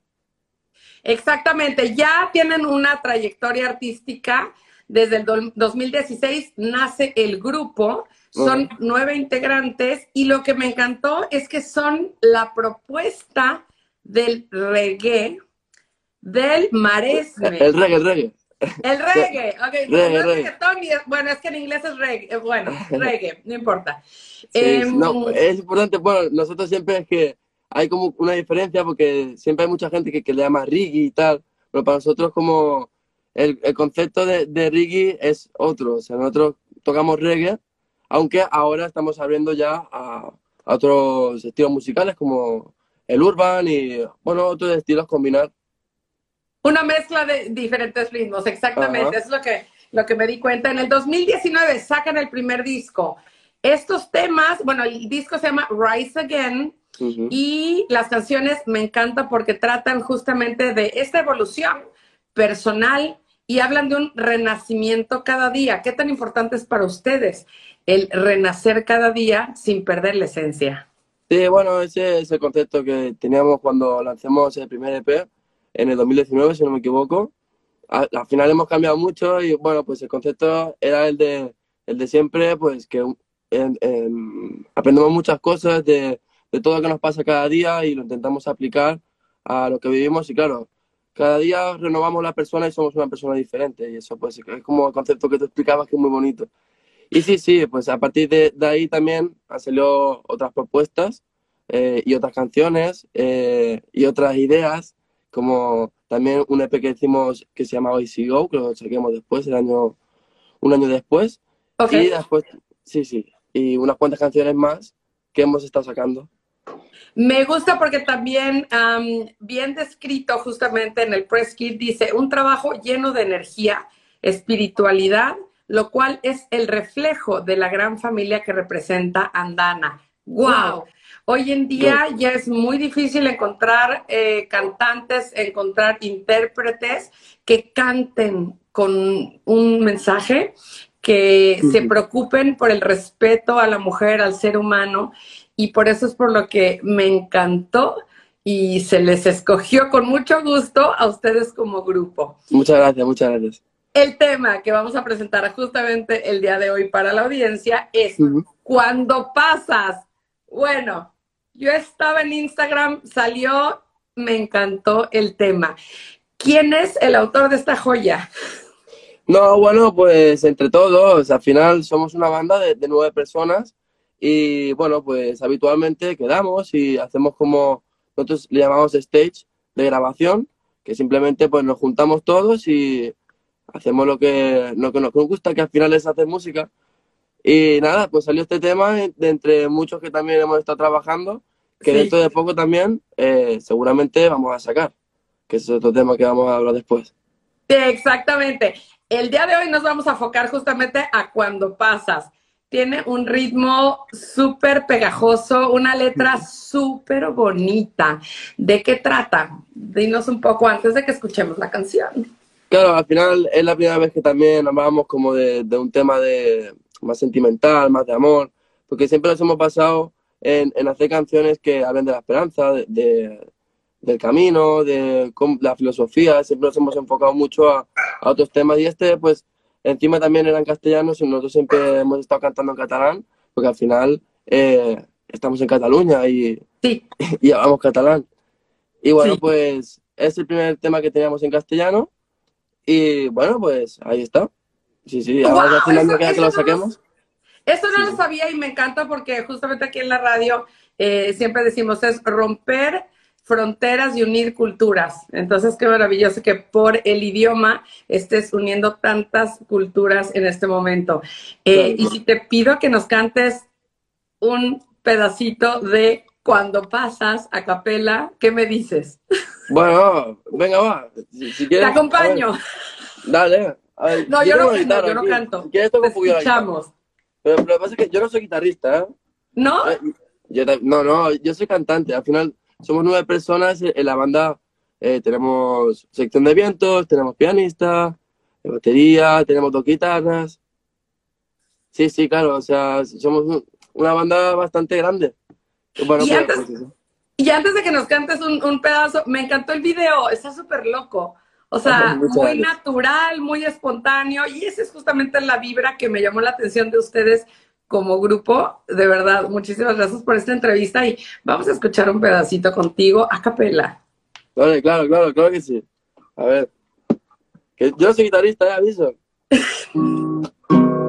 Exactamente, ya tienen una trayectoria artística. Desde el do- 2016 nace el grupo, son nueve integrantes y lo que me encantó es que son la propuesta del reggae del Maresme. El reggae, el reggae. El reggae, ok, Reggae, no reggae. es- bueno, es que en inglés es reggae, eh, bueno, reggae, no importa. Sí, Em, no, es importante, bueno, nosotros siempre es que hay como una diferencia porque siempre hay mucha gente que, que le llama reggae y tal, pero para nosotros como el, el concepto de, de reggae es otro, o sea, nosotros tocamos reggae, aunque ahora estamos abriendo ya a otros estilos musicales como el urban y, bueno, otros estilos combinar. Una mezcla de diferentes ritmos, exactamente. Es lo que, lo que me di cuenta. En el 2019 sacan el primer disco. Estos temas, bueno, el disco se llama Rise Again y las canciones me encantan porque tratan justamente de esta evolución personal y hablan de un renacimiento cada día. ¿Qué tan importante es para ustedes el renacer cada día sin perder la esencia? Sí, bueno, ese es el concepto que teníamos cuando lanzamos el primer EP en el 2019, si no me equivoco. Al, al final hemos cambiado mucho y bueno, pues el concepto era el de, el de siempre, pues que en- en- aprendemos muchas cosas de, de todo lo que nos pasa cada día y lo intentamos aplicar a lo que vivimos y claro, cada día renovamos la persona y somos una persona diferente y eso pues es como el concepto que tú explicabas que es muy bonito. Y sí, sí, pues a partir de, de ahí también han salido otras propuestas eh, y otras canciones eh, y otras ideas, como también un EP que hicimos que se llama Easy Go, que lo saquemos después, el año, un año después. Ok. Y después, sí, sí, y unas cuantas canciones más que hemos estado sacando. Me gusta porque también, am, bien descrito justamente en el press kit, dice, un trabajo lleno de energía, espiritualidad, lo cual es el reflejo de la gran familia que representa Andana. ¡Wow! Hoy en día ya es muy difícil encontrar eh, cantantes, encontrar intérpretes que canten con un mensaje, que se preocupen por el respeto a la mujer, al ser humano, y por eso es por lo que me encantó y se les escogió con mucho gusto a ustedes como grupo. Muchas gracias, muchas gracias. El tema que vamos a presentar justamente el día de hoy para la audiencia es Cuando pasas. Bueno, yo estaba en Instagram, salió, me encantó el tema. ¿Quién es el autor de esta joya? No, bueno, pues entre todos, al final somos una banda de, nueve personas y bueno, pues habitualmente quedamos y hacemos como nosotros le llamamos stage de grabación, que simplemente pues nos juntamos todos y hacemos lo que, lo que nos gusta, que al final es hacer música. Y nada, pues salió este tema de entre muchos que también hemos estado trabajando, que Sí. dentro de poco también eh, seguramente vamos a sacar, que es otro tema que vamos a hablar después. Sí, exactamente. El día de hoy nos vamos a enfocar justamente a cuando pasas. Tiene un ritmo súper pegajoso, una letra súper bonita. ¿De qué trata? Dinos un poco antes de que escuchemos la canción. Claro, al final es la primera vez que también hablábamos como de, de un tema de más sentimental, más de amor, porque siempre nos hemos basado en, en hacer canciones que hablen de la esperanza, de, de- del camino, de la filosofía, siempre nos hemos enfocado mucho a, a otros temas y este pues encima también era en castellano y nosotros siempre hemos estado cantando en catalán, porque al final eh, estamos en Cataluña y, y hablamos catalán. Y bueno, Sí. pues es el primer tema que teníamos en castellano. Y bueno, pues ahí está. Sí, sí, ahora ya hace un año eso- que lo no saquemos. Eso no lo sabía y me encanta porque justamente aquí en la radio eh, siempre decimos es romper fronteras y unir culturas. Entonces, qué maravilloso que por el idioma estés uniendo tantas culturas en este momento. Eh, y si te pido que nos cantes un pedacito de Cuando pasas a capela, ¿qué me dices? Bueno, venga, va. Si, si quieres, Te acompaño. a ver, dale. A ver, No, yo no- guitarra yo no canto. Si quieres, guitarra. Escuchamos. Pero, pero lo que pasa es que yo no soy guitarrista, ¿eh? ¿No? Eh, yo no, no, yo soy cantante. Al final somos nueve personas en la banda. eh, tenemos sección de vientos, tenemos pianista, batería, tenemos dos guitarras. Sí, sí, claro, o sea, somos un- una banda bastante grande. Y Bueno, Y pues, antes- pues. Y antes de que nos cantes un, un pedazo, me encantó el video, está súper loco. O sea, Muchas muy gracias. natural, muy espontáneo. Y esa es justamente la vibra que me llamó la atención de ustedes como grupo. De verdad, muchísimas gracias por esta entrevista y vamos a escuchar un pedacito contigo a capela. Vale, claro, claro, claro que sí. A ver. Que yo soy guitarrista, aviso.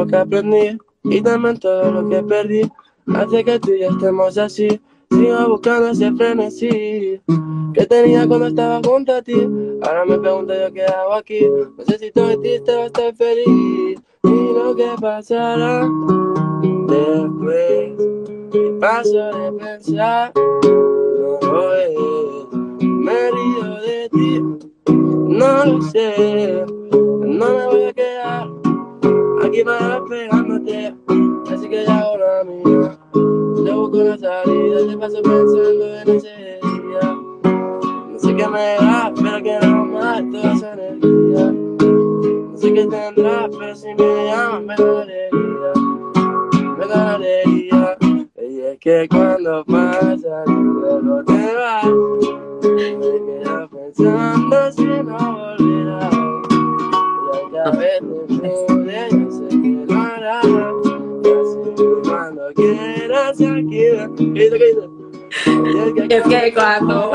lo que aprendí y también todo lo que perdí hace que tú y yo estemos así. Sigo buscando ese frenesí que tenía cuando estaba junto a ti. Ahora me pregunto yo qué hago aquí. No sé si estoy triste o estoy feliz. Y lo que pasará después. Que paso de pensar, no lo es. Me río de ti, no lo sé. No me voy a quedar aquí para pegándote. Así que ya hago la mía. Yo busco una salida, te paso pensando en ese día. No sé qué me da, pero que no más toda esa energía. No sé qué tendrás, pero si me llamas me dolería. Me dolería. Y es que cuando pasa luego te vas, me quedo pensando si no volverás. Y a veces dude, Es que cuando-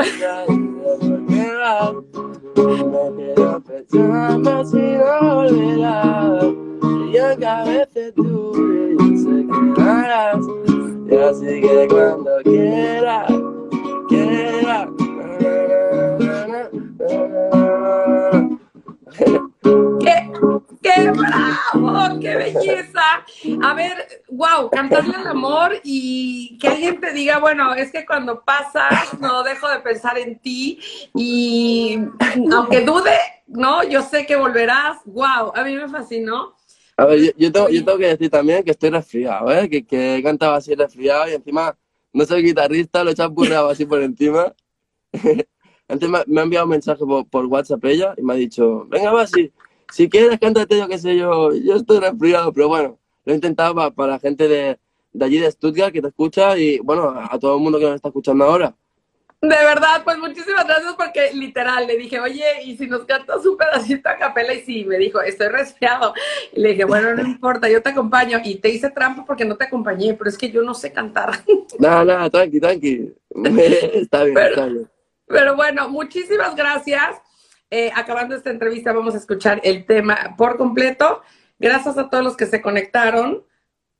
me quedo pensando si no volverás. Y aunque a veces dude, yo sé que lo harás. Y así que cuando quieras. Qué bravo! ¡Qué belleza! A ver, wow, cantarle al amor y que alguien te diga, bueno, es que cuando pasas no dejo de pensar en ti y aunque dude, no, yo sé que volverás. Wow, a mí me fascinó. A ver, yo, yo tengo, yo tengo que decir también que estoy resfriado, ¿eh? Que, que he cantado así resfriado y encima no soy guitarrista, lo he chapurreado así por encima. Antes me, me ha enviado un mensaje por, por WhatsApp ella y me ha dicho, venga, va, si, si quieres, cántate yo, qué sé yo, yo estoy resfriado, pero bueno, lo he intentado pa- para, la gente de, de allí de Stuttgart que te escucha y bueno, a todo el mundo que nos está escuchando ahora. De verdad, pues muchísimas gracias porque literal le dije, oye, y si nos cantas un pedacito a capela y sí, me dijo, estoy resfriado. Y le dije, bueno, no importa, yo te acompaño. Y te hice trampa porque no te acompañé, pero es que yo no sé cantar. Nada, nada, tranqui, tranqui. está bien, está bien. Pero bueno, muchísimas gracias. Eh, acabando esta entrevista, vamos a escuchar el tema por completo. Gracias a todos los que se conectaron.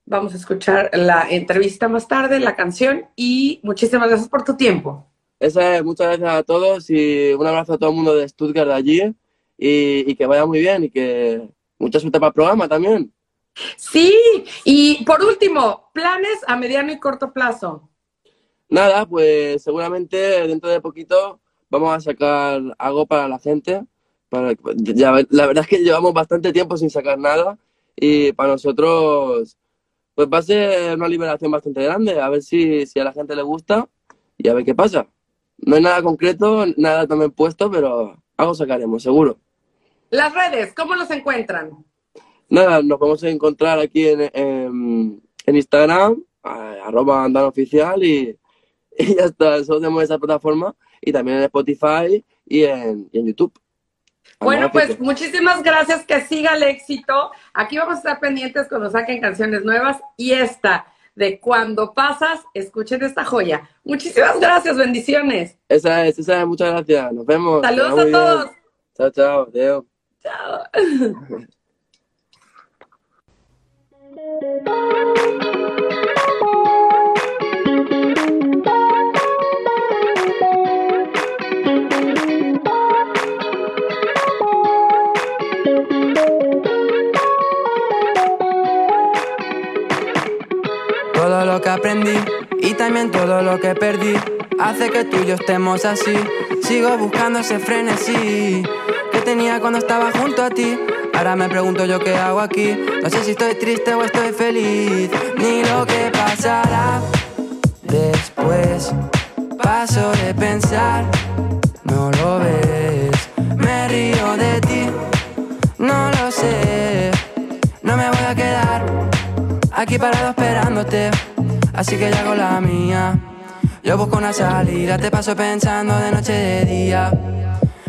Vamos a escuchar la entrevista más tarde, la canción y muchísimas gracias por tu tiempo. Esa es, muchas gracias a todos y un abrazo a todo el mundo de Stuttgart de allí y, y que vaya muy bien y que mucha suerte para el programa también. Sí, y por último, planes a mediano y corto plazo. Nada, pues seguramente dentro de poquito vamos a sacar algo para la gente. Para, ya, la verdad es que llevamos bastante tiempo sin sacar nada y para nosotros pues va a ser una liberación bastante grande. A ver si, si a la gente le gusta y a ver qué pasa. No hay nada concreto, nada también puesto, pero algo sacaremos, seguro. Las redes, ¿cómo los encuentran? Nada, nos podemos encontrar aquí en, en, en Instagram, arroba andano oficial y, y ya está, solo tenemos esa plataforma y también en Spotify y en, y en YouTube. Bueno, pues muchísimas gracias, que siga el éxito. Aquí vamos a estar pendientes cuando saquen canciones nuevas y esta de Cuando pasas, escuchen esta joya. Muchísimas gracias, bendiciones. Esa es, esa es, muchas gracias, nos vemos. Saludos a bien. todos. Chao, chao, adiós. Chao. que aprendí y también todo lo que perdí hace que tú y yo estemos así. Sigo buscando ese frenesí que tenía cuando estaba junto a ti. Ahora me pregunto yo qué hago aquí. No sé si estoy triste o estoy feliz, ni lo que pasará después. Paso de pensar, no lo ves. Me río de ti, no lo sé. No me voy a quedar aquí parado esperándote. Así que yo hago la mía. Yo busco una salida, te paso pensando de noche de día.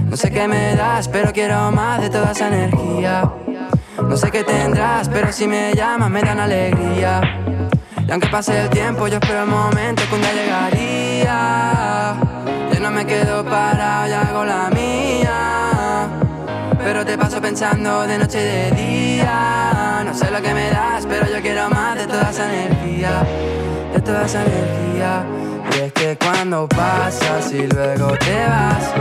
No sé qué me das, pero quiero más de toda esa energía. No sé qué tendrás, pero si me llamas me dan alegría. Y aunque pase el tiempo, yo espero el momento que un día llegaría. Yo no me quedo parado, ya hago la mía. Pero te paso pensando de noche y de día. No sé lo que me das, pero yo quiero más de toda esa energía. De toda esa energía. Y es que cuando pasas y luego te vas,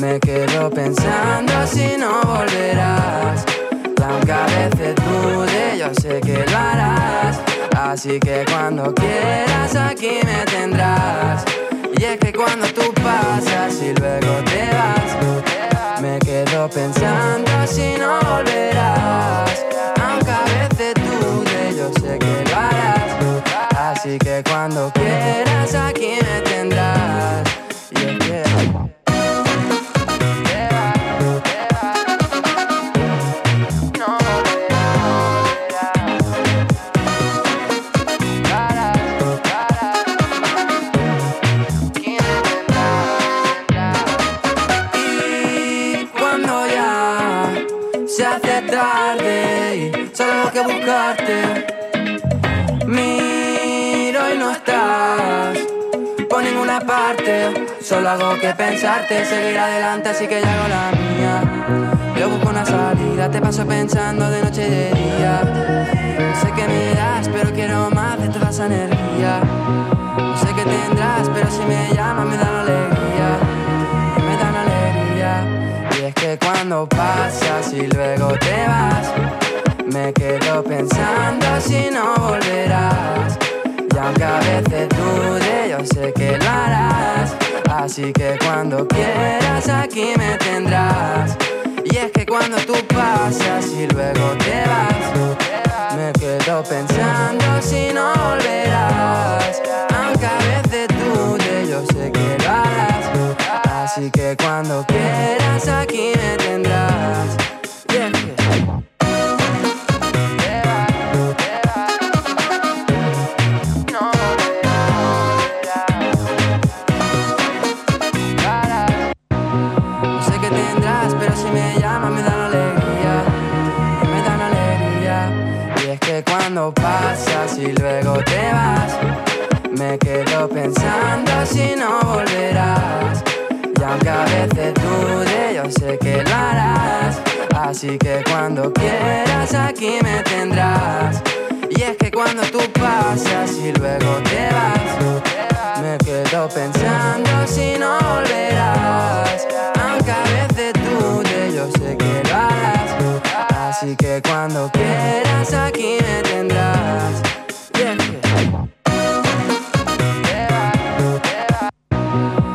me quedo pensando si no volverás. Y aunque a veces dude, yo sé que lo harás. Así que cuando quieras aquí me tendrás. Y es que cuando tú pasas y luego te vas, me quedo pensando si no volverás. Aunque a veces dude, yo sé que. Así que cuando quieras aquí me tendrás. Solo hago que pensarte, seguir adelante, así que ya hago la mía. Yo busco una salida, te paso pensando de noche y de día. Sé que me das, pero quiero más de toda esa energía. No sé qué tendrás, pero si me llamas me dan alegría. Me dan alegría. Y es que cuando pasas y luego te vas, me quedo pensando si no volverás. Aunque a veces dude, yo sé que lo harás. Así que cuando quieras aquí me tendrás. Y es que cuando tú pasas y luego te vas, me quedo pensando si no volverás. Aunque a veces dude, yo sé que lo harás. Así que cuando quieras aquí me tendrás. Cuando pasas y luego te vas, me quedo pensando si no volverás. Y aunque a veces dude, yo sé que lo harás. Así que cuando quieras aquí me tendrás. Y es que cuando tú pasas y luego te vas, me quedo pensando si no volverás. Aunque a veces dude, yo sé que lo harás. Así que cuando quieras aquí me tendrás.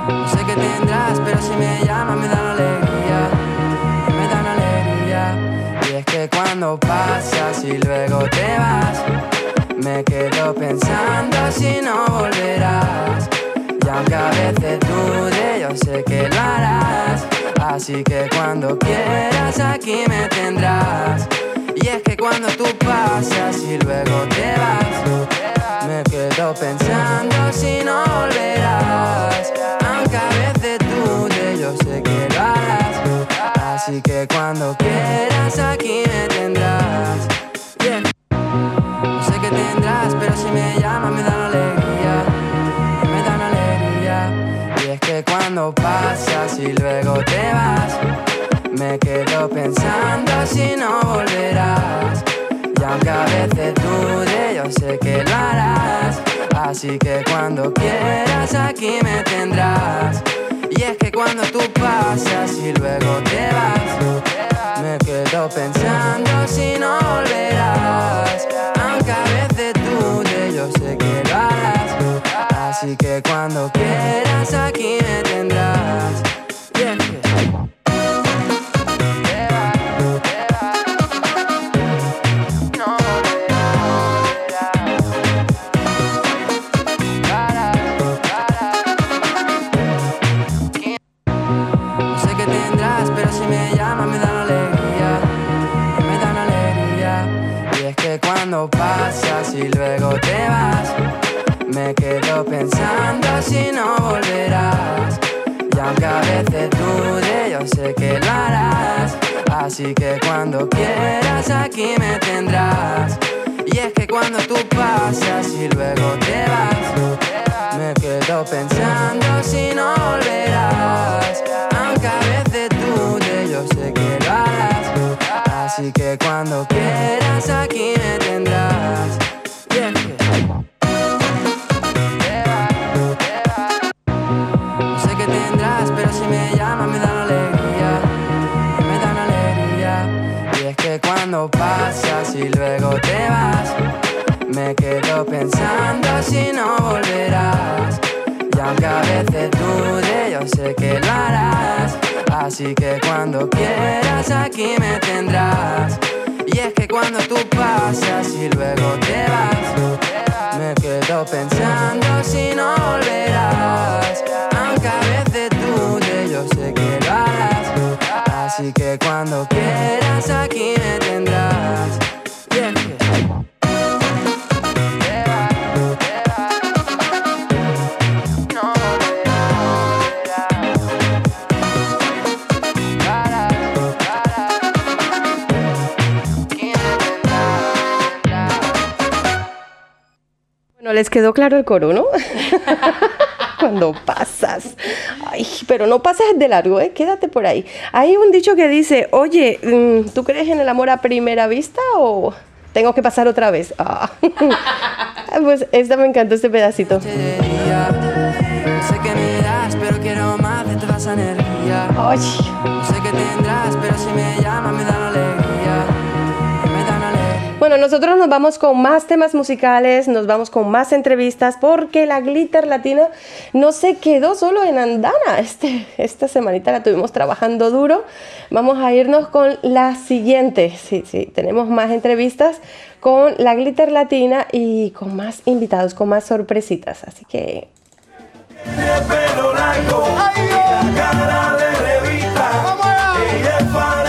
No sé qué tendrás, pero si me llamas me dan alegría. Me dan alegría. Y es que cuando pasas y luego te vas, me quedo pensando si no volverás. Y aunque a veces dude, yo sé que lo harás. Así que cuando quieras aquí me tendrás. Y es que cuando tú pasas y luego te vas, me quedo pensando si no volverás. Aunque a veces dude, yo sé que lo harás. Así que cuando quieras aquí me tendrás. Te vas, me quedo pensando si no volverás. Y aunque a veces dude, yo sé que lo harás. Así que cuando quieras aquí me tendrás. Y es que cuando tú pasas y luego te vas, me quedo pensando si no volverás. Aunque a veces dude, yo sé que lo harás. Así que cuando quieras aquí me tendrás. Pasas y luego te vas, me quedo pensando si no volverás. Y aunque a veces dude, yo sé que lo harás. Así que cuando quieras aquí me tendrás. Y es que cuando tú pasas y luego te vas, me quedo pensando si no volverás. Aunque a veces dude, yo sé que lo harás. Así que cuando quieras aquí me tendrás. cuando pasas y luego te vas. Me quedo pensando si no volverás. Y aunque a veces dude, yo sé que lo harás. Así que cuando quieras aquí me tendrás. Y es que cuando tú pasas y luego te vas, me quedo pensando si no volverás. Aunque a veces dude, yo sé que lo harás. Así que cuando quieras aquí me tendrás. Bueno, les quedó claro el coro, ¿no? Cuando pasas. Ay, pero no pases de largo, ¿eh? Quédate por ahí. Hay un dicho que dice, oye, mm, ¿tú crees en el amor a primera vista o tengo que pasar otra vez? Ah. pues esta me encantó este pedacito. Ay. No sé qué tendrás, pero si me llamas me dan alegría. Bueno, nosotros nos vamos con más temas musicales, nos vamos con más entrevistas porque la Glitter Latina no se quedó solo en Andana. Este, esta semanita la tuvimos trabajando duro. Vamos a irnos con la siguiente. Sí, sí, tenemos más entrevistas con la Glitter Latina y con más invitados, con más sorpresitas. Así que pelo largo, la cara de revista. Ella es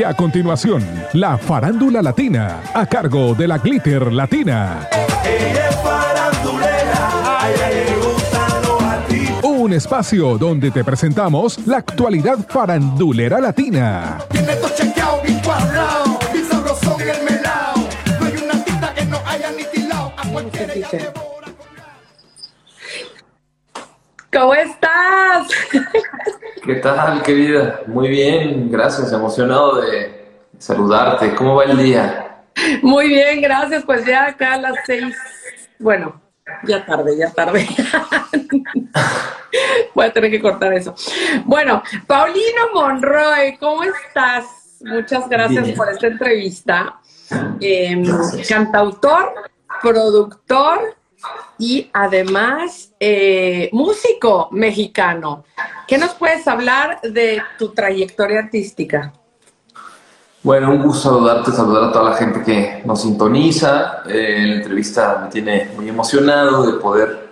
Y a continuación, la farándula latina, a cargo de la Glitter Latina. Un espacio donde te presentamos la actualidad farandulera latina. ¿Cómo estás? ¿Qué tal, querida? Muy bien, gracias, emocionado de saludarte. ¿Cómo va el día? Muy bien, gracias. Pues ya acá a las seis. Bueno, ya tarde, ya tarde. Voy a tener que cortar eso. Bueno, Paulino Monroy, ¿cómo estás? Muchas gracias Bien. por esta entrevista. Eh, cantautor, productor y además eh, músico mexicano. ¿Qué nos puedes hablar de tu trayectoria artística? Bueno, un gusto saludarte, saludar a toda la gente que nos sintoniza. Eh, la entrevista me tiene muy emocionado de poder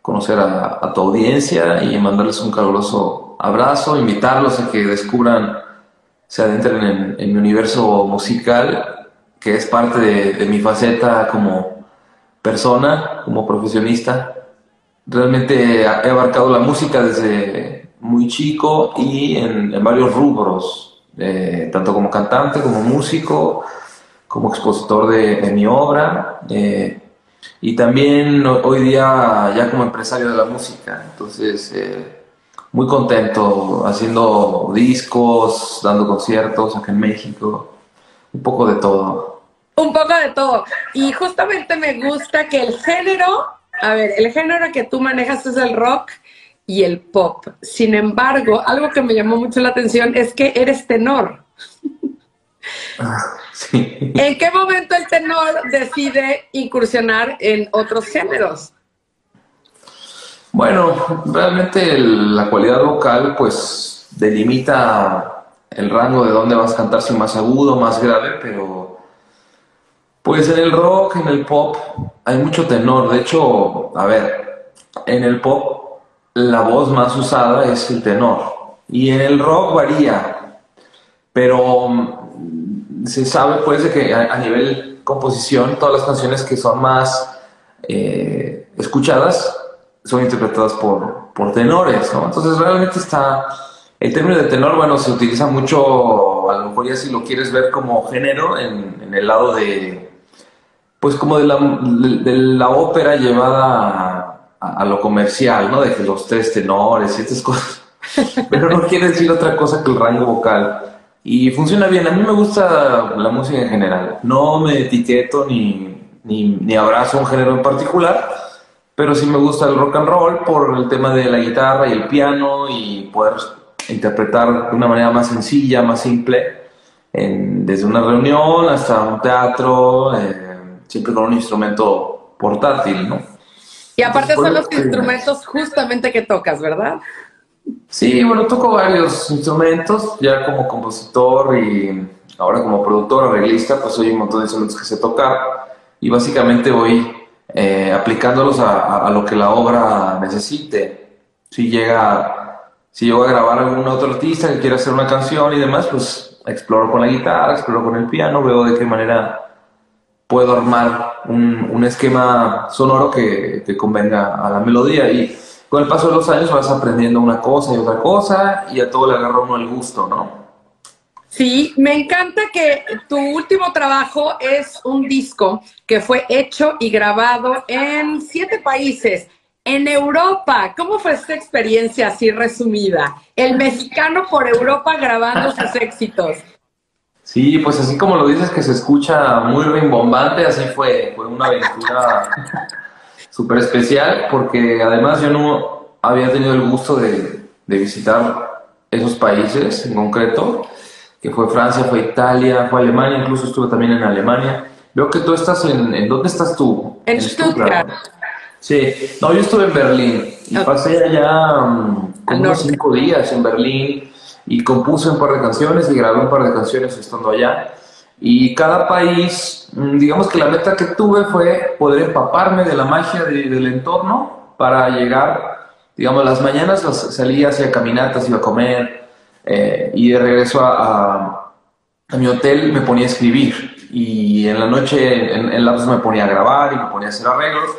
conocer a, a tu audiencia y mandarles un caluroso abrazo, invitarlos a que descubran, se adentren en, en mi universo musical, que es parte de, de mi faceta como persona, como profesionista. Realmente he abarcado la música desde muy chico y en, varios rubros, eh, tanto como cantante, como músico, como expositor de, mi obra eh, y también ho- hoy día ya como empresario de la música. Entonces, eh, muy contento haciendo discos, dando conciertos acá en México, un poco de todo. Un poco de todo. Y justamente me gusta que el género, a ver, el género que tú manejas es el rock y el pop. Sin embargo, algo que me llamó mucho la atención es que eres tenor. ¿En qué momento el tenor decide incursionar en otros géneros? Bueno, realmente el- la cualidad vocal pues delimita el rango de dónde vas a cantar, si más agudo, más grave, pero pues en el rock, en el pop hay mucho tenor. De hecho, a ver, en el pop la voz más usada es el tenor y en el rock varía, pero mm, se sabe pues de que a, nivel composición todas las canciones que son más eh, escuchadas son interpretadas por, por tenores, ¿no? Entonces realmente está, el término de tenor, bueno, se utiliza mucho, a lo mejor ya si lo quieres ver como género, en el lado de, pues como de la, de, la ópera llevada a, lo comercial, ¿no? De los tres tenores y estas cosas. Pero no quiere decir otra cosa que el rango vocal. Y funciona bien. A mí me gusta la música en general. No me etiqueto ni, ni, ni abrazo un género en particular, pero sí me gusta el rock and roll por el tema de la guitarra y el piano y poder interpretar de una manera más sencilla, más simple, desde una reunión hasta un teatro, eh, siempre con un instrumento portátil, ¿no? Y aparte son los Sí. instrumentos justamente que tocas, ¿verdad? Sí, bueno, toco varios instrumentos, ya como compositor y ahora como productor, arreglista, pues soy un montón de instrumentos que sé tocar y básicamente voy eh, aplicándolos a, a- a lo que la obra necesite. Si llega, si llego a grabar algún otro artista que quiera hacer una canción y demás, pues exploro con la guitarra, exploro con el piano, veo de qué manera puedo armar un, un esquema sonoro que, que convenga a la melodía y con el paso de los años vas aprendiendo una cosa y otra cosa y a todo le agarra uno el gusto, ¿no? Sí, me encanta que tu último trabajo es un disco que fue hecho y grabado en siete países. En Europa, ¿cómo fue esta experiencia así resumida? El mexicano por Europa grabando sus éxitos. Sí, pues así como lo dices que se escucha muy rimbombante, así fue, fue una aventura súper especial porque además yo no había tenido el gusto de, de visitar esos países en concreto, que fue Francia, fue Italia, fue Alemania, incluso estuve también en Alemania. Veo que tú estás en, ¿en dónde estás tú? En Stuttgart. Sí, no, yo estuve en Berlín y pasé allá mm, como unos cinco días en Berlín y compuse un par de canciones y grabé un par de canciones estando allá. Y cada país, mm, digamos que la meta que tuve fue poder empaparme de la magia de- del entorno para llegar, digamos, las mañanas las salía hacia caminatas, iba a comer eh, y de regreso a, a- a mi hotel me ponía a escribir y en la noche en, en lapsos me ponía a grabar y me ponía a hacer arreglos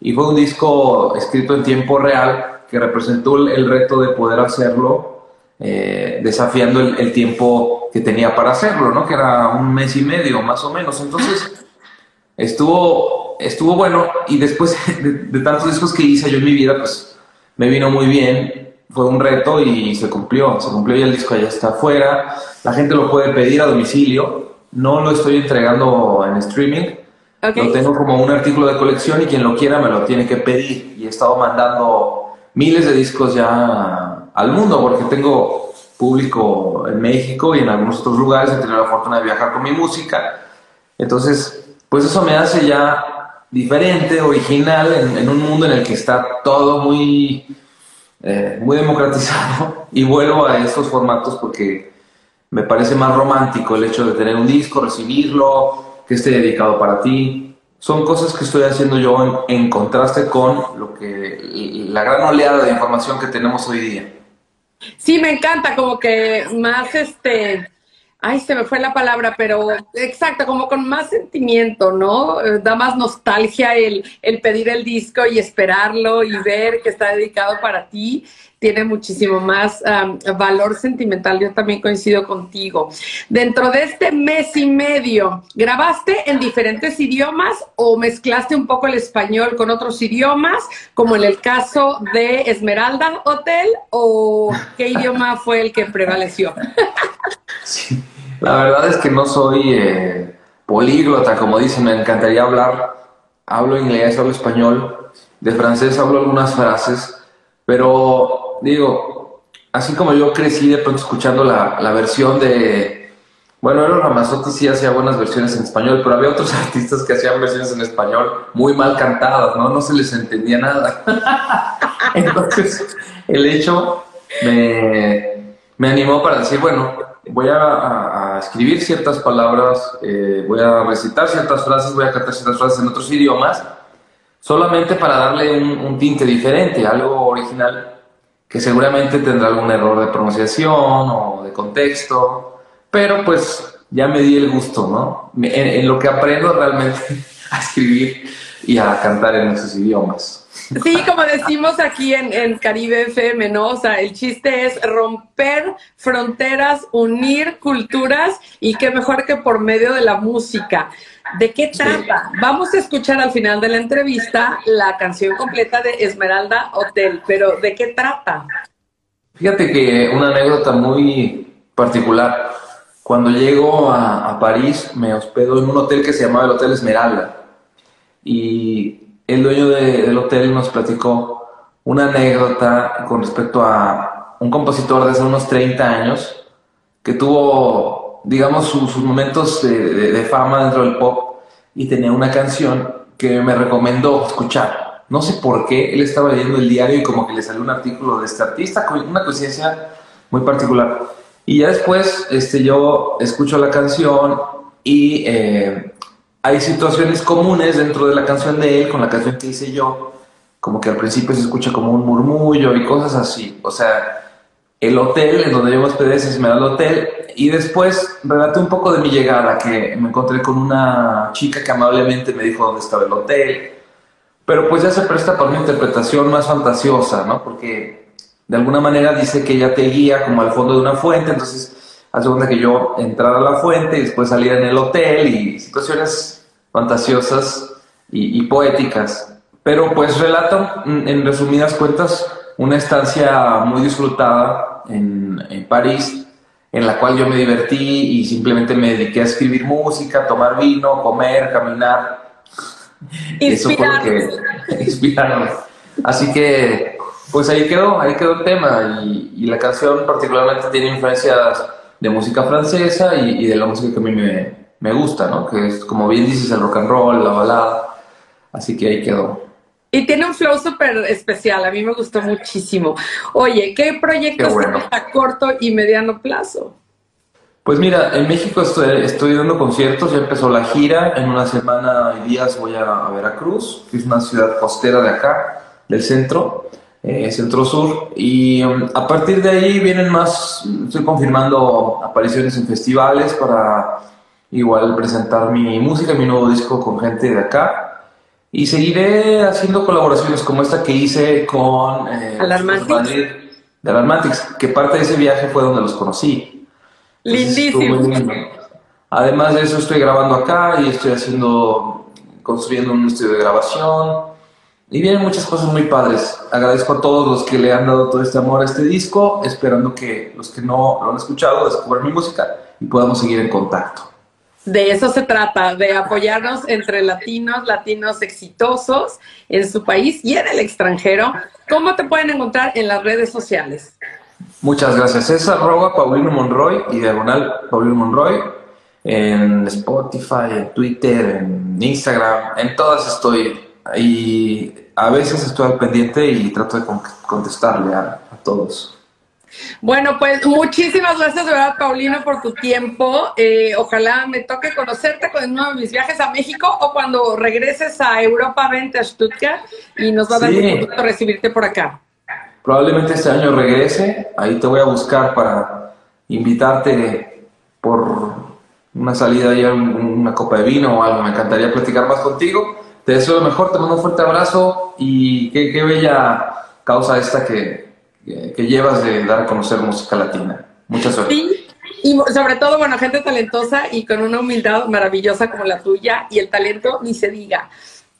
y fue un disco escrito en tiempo real que representó el, el reto de poder hacerlo eh, desafiando el, el tiempo que tenía para hacerlo, ¿no? Que era un mes y medio más o menos. Entonces estuvo, estuvo bueno y después de, de tantos discos que hice yo en mi vida, pues me vino muy bien. Fue un reto y se cumplió, se cumplió y el disco ya está afuera. La gente lo puede pedir a domicilio. No lo estoy entregando en streaming. Lo tengo como un artículo de colección y quien lo quiera me lo tiene que pedir. Y he estado mandando miles de discos ya al mundo porque tengo público en México y en algunos otros lugares. He tenido la fortuna de viajar con mi música. Entonces, pues eso me hace ya diferente, original, en, en un mundo en el que está todo muy, eh, muy democratizado. Y vuelvo a estos formatos porque me parece más romántico el hecho de tener un disco, recibirlo, que esté dedicado para ti. Son cosas que estoy haciendo yo en, en contraste con lo que la gran oleada de información que tenemos hoy día. Sí, me encanta, como que más este. Ay, se me fue la palabra, pero exacto, como con más sentimiento, ¿no? Da más nostalgia el, el pedir el disco y esperarlo y ver que está dedicado para ti. Tiene muchísimo más valor sentimental. Yo también coincido contigo. Dentro de este mes y medio, ¿grabaste en diferentes idiomas o mezclaste un poco el español con otros idiomas, como en el caso de Esmeralda Hotel, o qué idioma fue el que prevaleció? La verdad es que no soy eh, políglota, como dicen, me encantaría hablar. Hablo inglés, hablo español, de francés hablo algunas frases, pero digo, así como yo crecí de pronto escuchando la, la versión de, bueno, Eros Ramazzotti sí hacía buenas versiones en español, pero había otros artistas que hacían versiones en español muy mal cantadas, ¿no? No se les entendía nada. Entonces, el hecho me, me animó para decir, bueno, voy a, escribir ciertas palabras, eh, voy a recitar ciertas frases, voy a cantar ciertas frases en otros idiomas, solamente para darle un tinte diferente, algo original, que seguramente tendrá algún error de pronunciación o de contexto, pero pues ya me di el gusto, ¿no? En lo que aprendo realmente a escribir y a cantar en esos idiomas. Sí, como decimos aquí en, en Caribe FM, ¿no? O sea, el chiste es romper fronteras, unir culturas y qué mejor que por medio de la música. ¿De qué trata? Vamos a escuchar al final de la entrevista la canción completa de Esmeralda Hotel, pero ¿de qué trata? Fíjate que una anécdota muy particular. Cuando llego a, a París, me hospedo en un hotel que se llamaba el Hotel Esmeralda. Y el dueño de- del hotel nos platicó una anécdota con respecto a un compositor de hace unos 30 años que tuvo, digamos, su- sus momentos de, fama dentro del pop y tenía una canción que me recomendó escuchar. No sé por qué, él estaba leyendo el diario y como que le salió un artículo de este artista, con una coincidencia muy particular. Y ya después este, yo escucho la canción y eh, hay situaciones comunes dentro de la canción de él con la canción que hice yo, como que al principio se escucha como un murmullo y cosas así. O sea, el hotel en donde yo me hospedé se me da el hotel y después relaté un poco de mi llegada, que me encontré con una chica que amablemente me dijo dónde estaba el hotel, pero pues ya se presta para una interpretación más fantasiosa, ¿no? Porque de alguna manera dice que ella te guía como al fondo de una fuente, entonces hace cuenta que yo entrara a la fuente y después salía en el hotel y situaciones fantasiosas y, y poéticas. Pero pues relato, mm, en resumidas cuentas, una estancia muy disfrutada en, en París, en la cual yo me divertí y simplemente me dediqué a escribir música, tomar vino, comer, caminar. Eso fue lo que inspiraron. Así que, pues ahí quedó, ahí quedó el tema. Y, y la canción particularmente tiene influencias de música francesa y, y de la música que a mí me, me gusta, ¿no? Que es, como bien dices, el rock and roll, la balada. Así que ahí quedó. Y tiene un flow súper especial, a mí me gustó muchísimo. Oye, ¿qué proyectos bueno. a corto y mediano plazo? Pues mira, en México estoy, estoy dando conciertos, ya empezó la gira, en una semana y días voy a, a Veracruz, que es una ciudad costera de acá, del centro, eh, centro-sur, y um, a partir de ahí vienen más, estoy confirmando apariciones en festivales para igual presentar mi música, mi nuevo disco con gente de acá, y seguiré haciendo colaboraciones como esta que hice con eh. Madrid de Alarmantics, que parte de ese viaje fue donde los conocí. Lindísimo. Además de eso, estoy grabando acá y estoy haciendo, construyendo un estudio de grabación. Y vienen muchas cosas muy padres. Agradezco a todos los que le han dado todo este amor a este disco, esperando que los que no lo han escuchado descubran mi música y podamos seguir en contacto. De eso se trata, de apoyarnos entre latinos, latinos exitosos en su país y en el extranjero. ¿Cómo te pueden encontrar en las redes sociales? Muchas gracias. Es arroba Paulino Monroy y diagonal Paulino Monroy en Spotify, en Twitter, en Instagram, en todas estoy. Y a veces estoy al pendiente y trato de con- contestarle a, a todos. Bueno, pues muchísimas gracias de verdad, Paulino, por tu tiempo. Eh, ojalá me toque conocerte con uno de mis viajes a México o cuando regreses a Europa, vente a Stuttgart y nos va a dar Sí. mucho gusto recibirte por acá. Probablemente este año regrese, ahí te voy a buscar para invitarte por una salida y una copa de vino o algo. Me encantaría platicar más contigo. Te deseo lo mejor, te mando un fuerte abrazo y qué, qué bella causa esta que, que, que llevas de dar a conocer música latina. Mucha suerte. Sí, y sobre todo, bueno, gente talentosa y con una humildad maravillosa como la tuya y el talento ni se diga.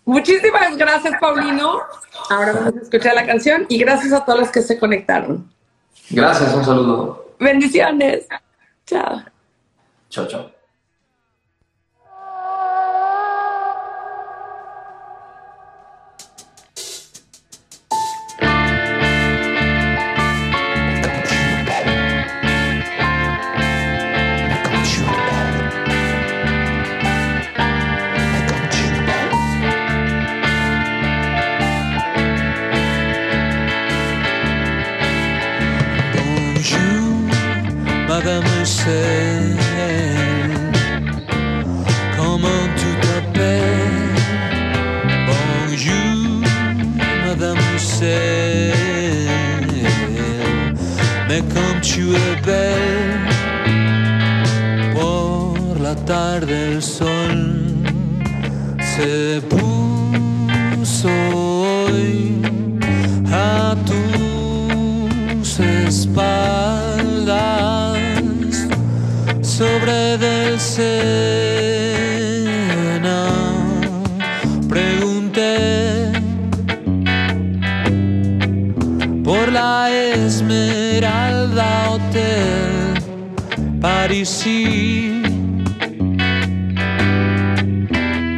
Muchísimas gracias, Paulino. Ahora vamos a escuchar la canción y gracias a todos los que se conectaron. Gracias, un saludo. Bendiciones. Chao. Chao, chao. Por la tarde el sol se puso a tus espaldas sobre del Sena. Pregunté por la Parisi,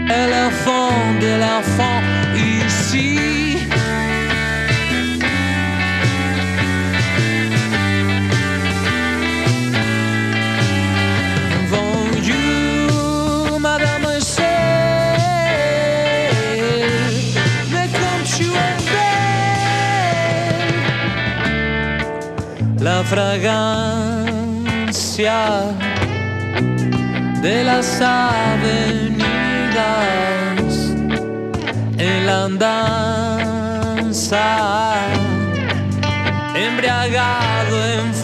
ela Et l'enfant de l'enfant ici. Bonjour, madame Seule. sei, comme tu es belle, la. De las avenidas, en la andanza, embriagado en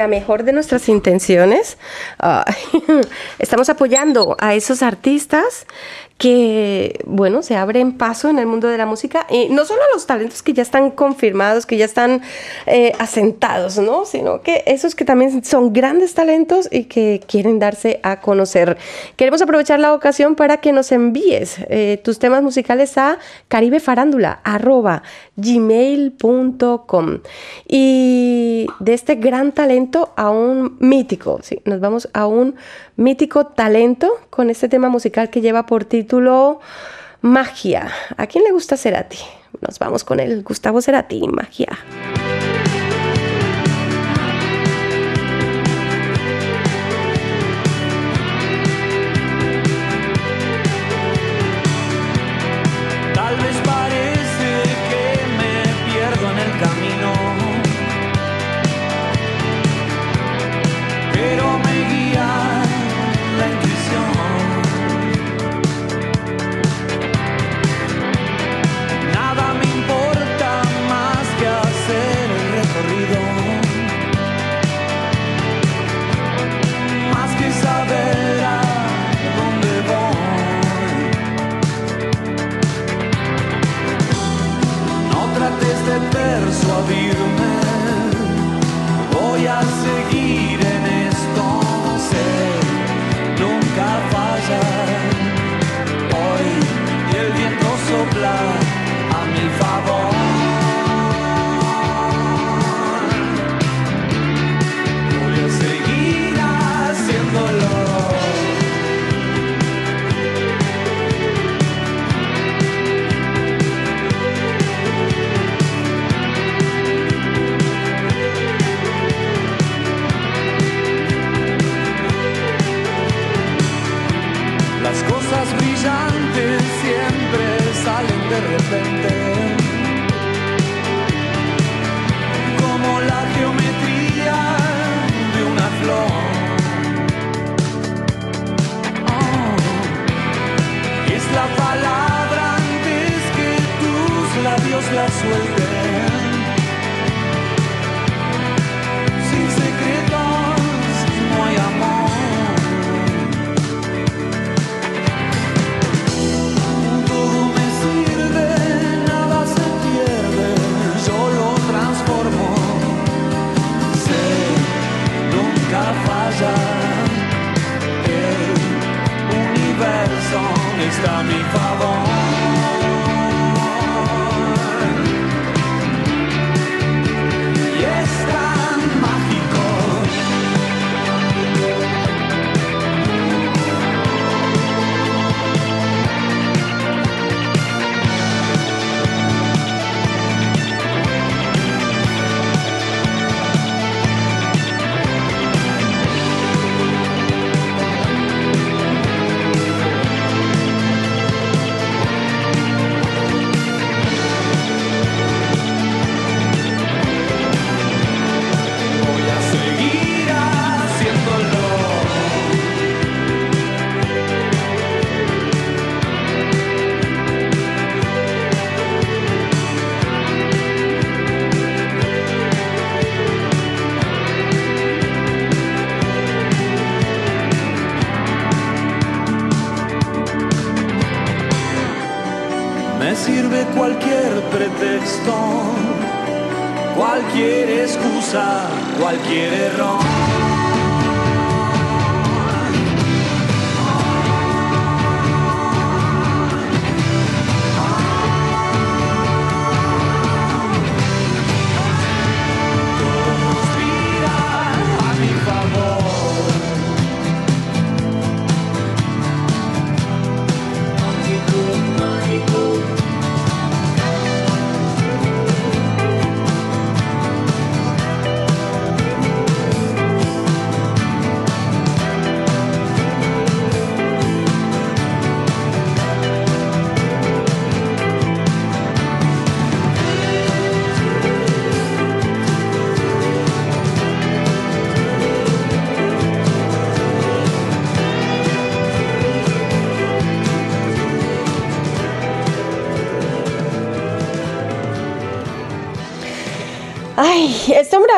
la mejor de nuestras intenciones, estamos apoyando a esos artistas que, bueno, se abren paso en el mundo de la música, y no solo los talentos que ya están confirmados, que ya están eh, asentados, ¿no? Sino que esos que también son grandes talentos y que quieren darse a conocer. Queremos aprovechar la ocasión para que nos envíes eh, tus temas musicales a caribefarándula.gmail.com y de este gran talento a un mítico, ¿sí? nos vamos a un mítico talento con este tema musical que lleva por título Magia. ¿A quién le gusta Cerati? Nos vamos con el Gustavo Cerati, Magia.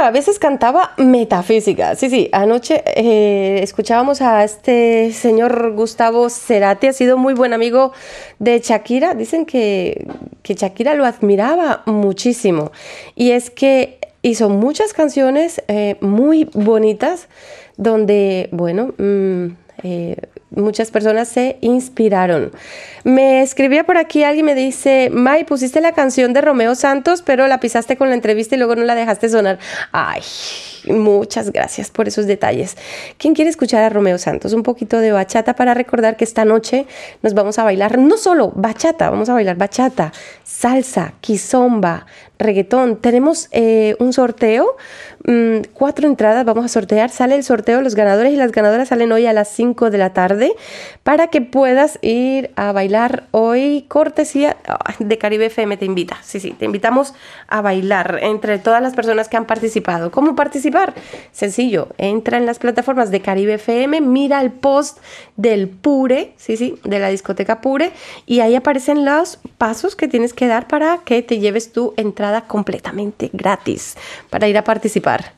A veces cantaba metafísica. Sí, sí, anoche eh, escuchábamos a este señor Gustavo Cerati, ha sido muy buen amigo de Shakira. Dicen que, que Shakira lo admiraba muchísimo. Y es que hizo muchas canciones eh, muy bonitas donde, bueno, mm, eh, muchas personas se inspiraron. Me escribía por aquí alguien me dice, May, pusiste la canción de Romeo Santos, pero la pisaste con la entrevista y luego no la dejaste sonar. Ay, muchas gracias por esos detalles. ¿Quién quiere escuchar a Romeo Santos? Un poquito de bachata para recordar que esta noche nos vamos a bailar no solo bachata, vamos a bailar bachata, salsa, kizomba, reggaetón. Tenemos eh, un sorteo, mm, cuatro entradas vamos a sortear. Sale el sorteo, los ganadores y las ganadoras salen hoy a las 5 de la tarde para que puedas ir a bailar hoy. Cortesía ah, de Caribe FM te invita. Sí, sí, te invitamos a bailar entre todas las personas que han participado. ¿Cómo participar? Sencillo, entra en las plataformas de Caribe FM, mira el post del Pure, sí, sí, de la discoteca Pure, y ahí aparecen los pasos que tienes que dar para que te lleves tu entrada completamente gratis para ir a participar.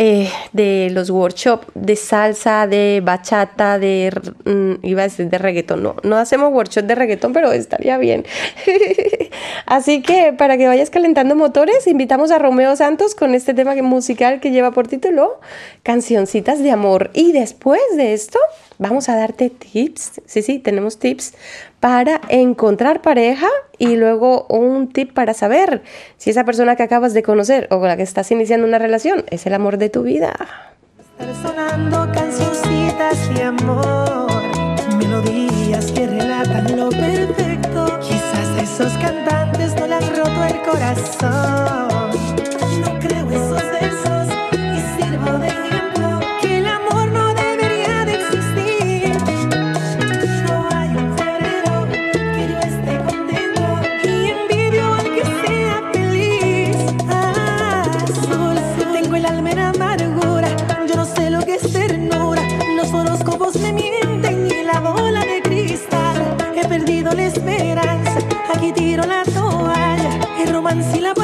Eh, de los workshops de salsa, de bachata, de, mm, iba a decir de reggaetón, no, no hacemos workshop de reggaetón, pero estaría bien. Así que para que vayas calentando motores, invitamos a Romeo Santos con este tema musical que lleva por título Cancioncitas de Amor. Y después de esto, vamos a darte tips, sí, sí, tenemos tips para encontrar pareja y luego un tip para saber si esa persona que acabas de conocer o con la que estás iniciando una relación es el amor de tu vida. Sonando cancioncitas de amor, melodías que relatan lo perfecto. Quizás esos cantantes no le han roto el corazón. Perdido la esperanza. Aquí tiro la toalla. El romance y la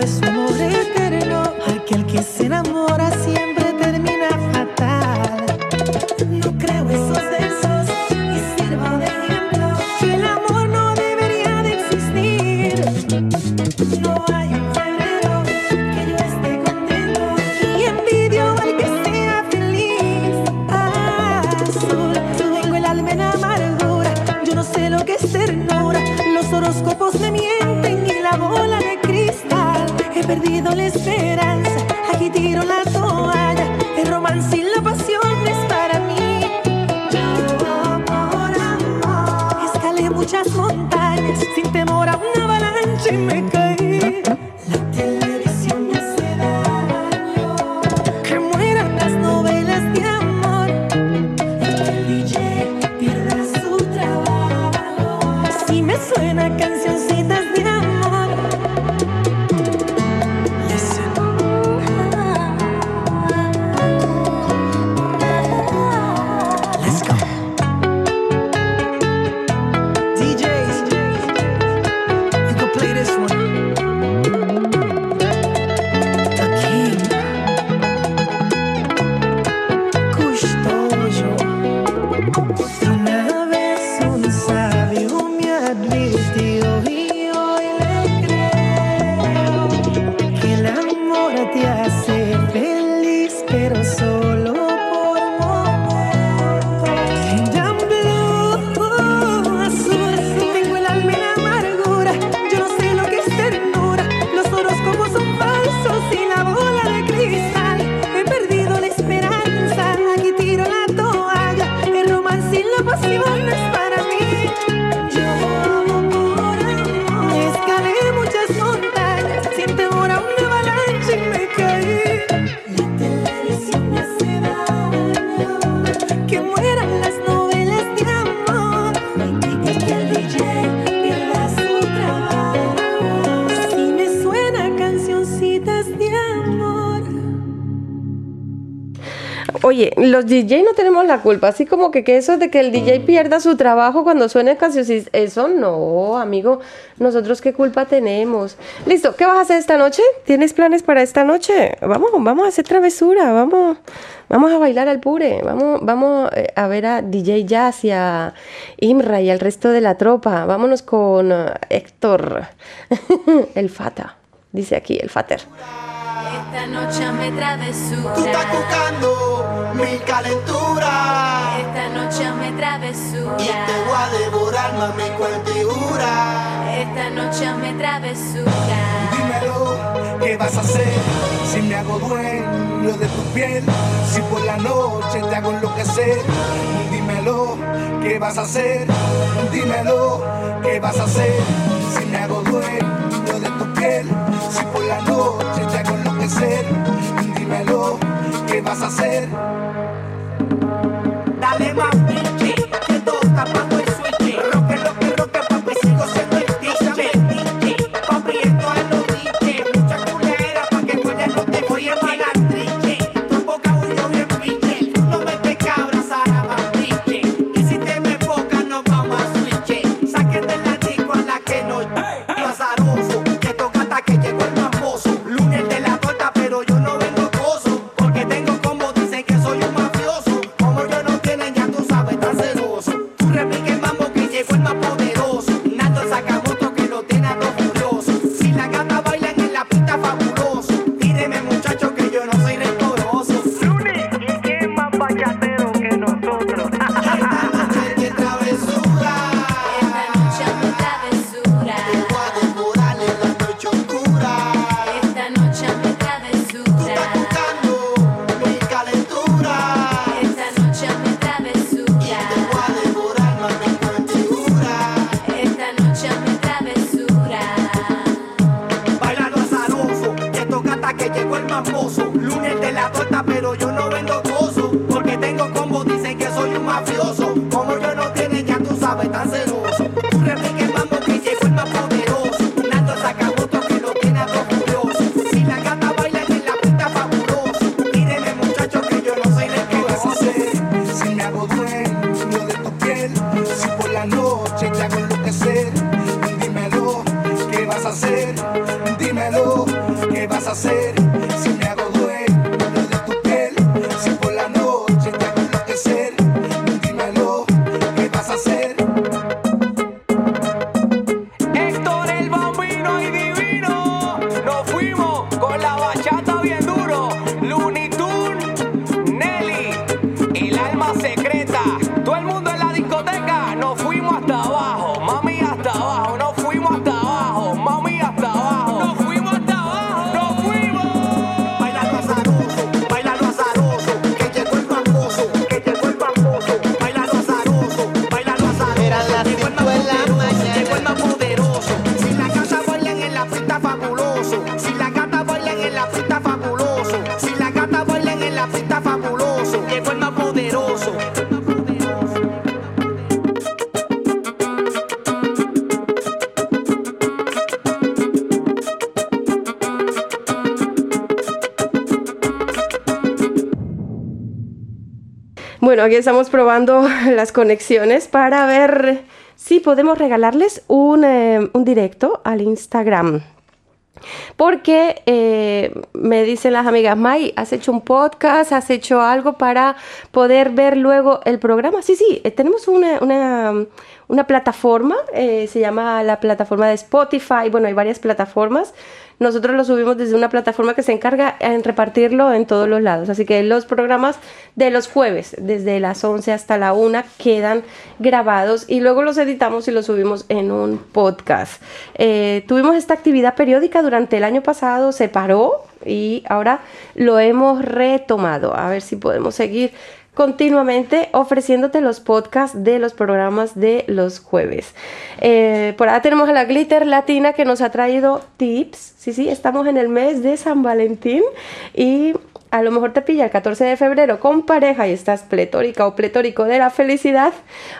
ese supuesto amor eterno. Avalancha y los DJ no tenemos la culpa, así como que, que eso de que el DJ pierda su trabajo cuando suene canciones, eso no, amigo, nosotros qué culpa tenemos. Listo, ¿qué vas a hacer esta noche? ¿Tienes planes para esta noche? Vamos, vamos a hacer travesura, vamos, vamos a bailar al pure, vamos, vamos eh, a ver a DJ Jazz y a Imra y al resto de la tropa. Vámonos con eh, Héctor, el Fata, dice aquí, el Fater. Esta noche me travesura. Tú estás buscando mi calentura. Esta noche me travesura. Y te voy a devorar, mami, con figura. Esta noche me travesura. Dímelo, ¿qué vas a hacer? Si me hago dueño de tu piel, si por la noche te hago enloquecer, dímelo, ¿qué vas a hacer? Dímelo, ¿qué vas a hacer? Si me hago dueño de tu piel, si por la noche te hago enloquecer, dímelo, ¿qué vas a hacer? Dale más aquí estamos probando las conexiones para ver si podemos regalarles un, eh, directo al Instagram. Porque eh, me dicen las amigas, May, ¿has hecho un podcast? ¿Has hecho algo para poder ver luego el programa? Sí, sí, eh, tenemos una, plataforma, se llama la plataforma de Spotify, bueno, hay varias plataformas. Nosotros lo subimos desde una plataforma que se encarga en repartirlo en todos los lados. Así que los programas de los jueves, desde las 11 hasta la 1, quedan grabados y luego los editamos y los subimos en un podcast. Eh, tuvimos esta actividad periódica durante el año pasado, se paró y ahora lo hemos retomado. A ver si podemos seguir continuamente ofreciéndote los podcasts de los programas de los jueves. Eh, por ahora tenemos a la Glitter Latina que nos ha traído tips. Sí, sí, estamos en el mes de San Valentín y a lo mejor te pilla el 14 de febrero con pareja y estás pletórica o pletórico de la felicidad,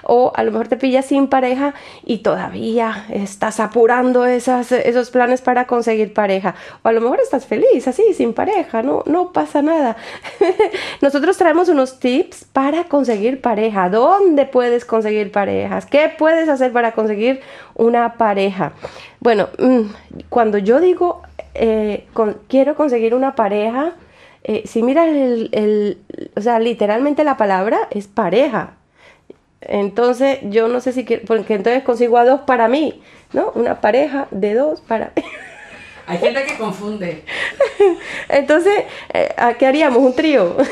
o a lo mejor te pilla sin pareja y todavía estás apurando esas, esos planes para conseguir pareja, o a lo mejor estás feliz así, sin pareja, no, no pasa nada. Nosotros traemos unos tips para conseguir pareja, dónde puedes conseguir parejas, qué puedes hacer para conseguir una pareja. Bueno, mm, cuando yo digo eh, quiero conseguir una pareja, eh, si miras el, el- o sea, literalmente la palabra es pareja. Entonces, yo no sé si quiero, porque entonces consigo a dos para mí, ¿no? Una pareja de dos para mí. Hay gente que confunde. Entonces, eh, ¿a qué haríamos? Un trío.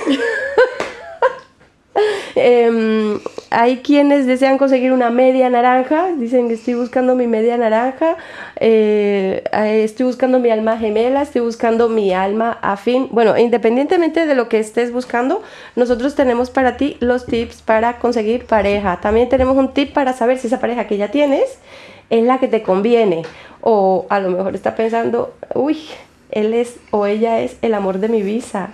Em, hay quienes desean conseguir una media naranja, dicen que estoy buscando mi media naranja, eh, eh, estoy buscando mi alma gemela, estoy buscando mi alma afín. Bueno, independientemente de lo que estés buscando, nosotros tenemos para ti los tips para conseguir pareja. También tenemos un tip para saber si esa pareja que ya tienes es la que te conviene. O a lo mejor está pensando, uy, él es o ella es el amor de mi vida.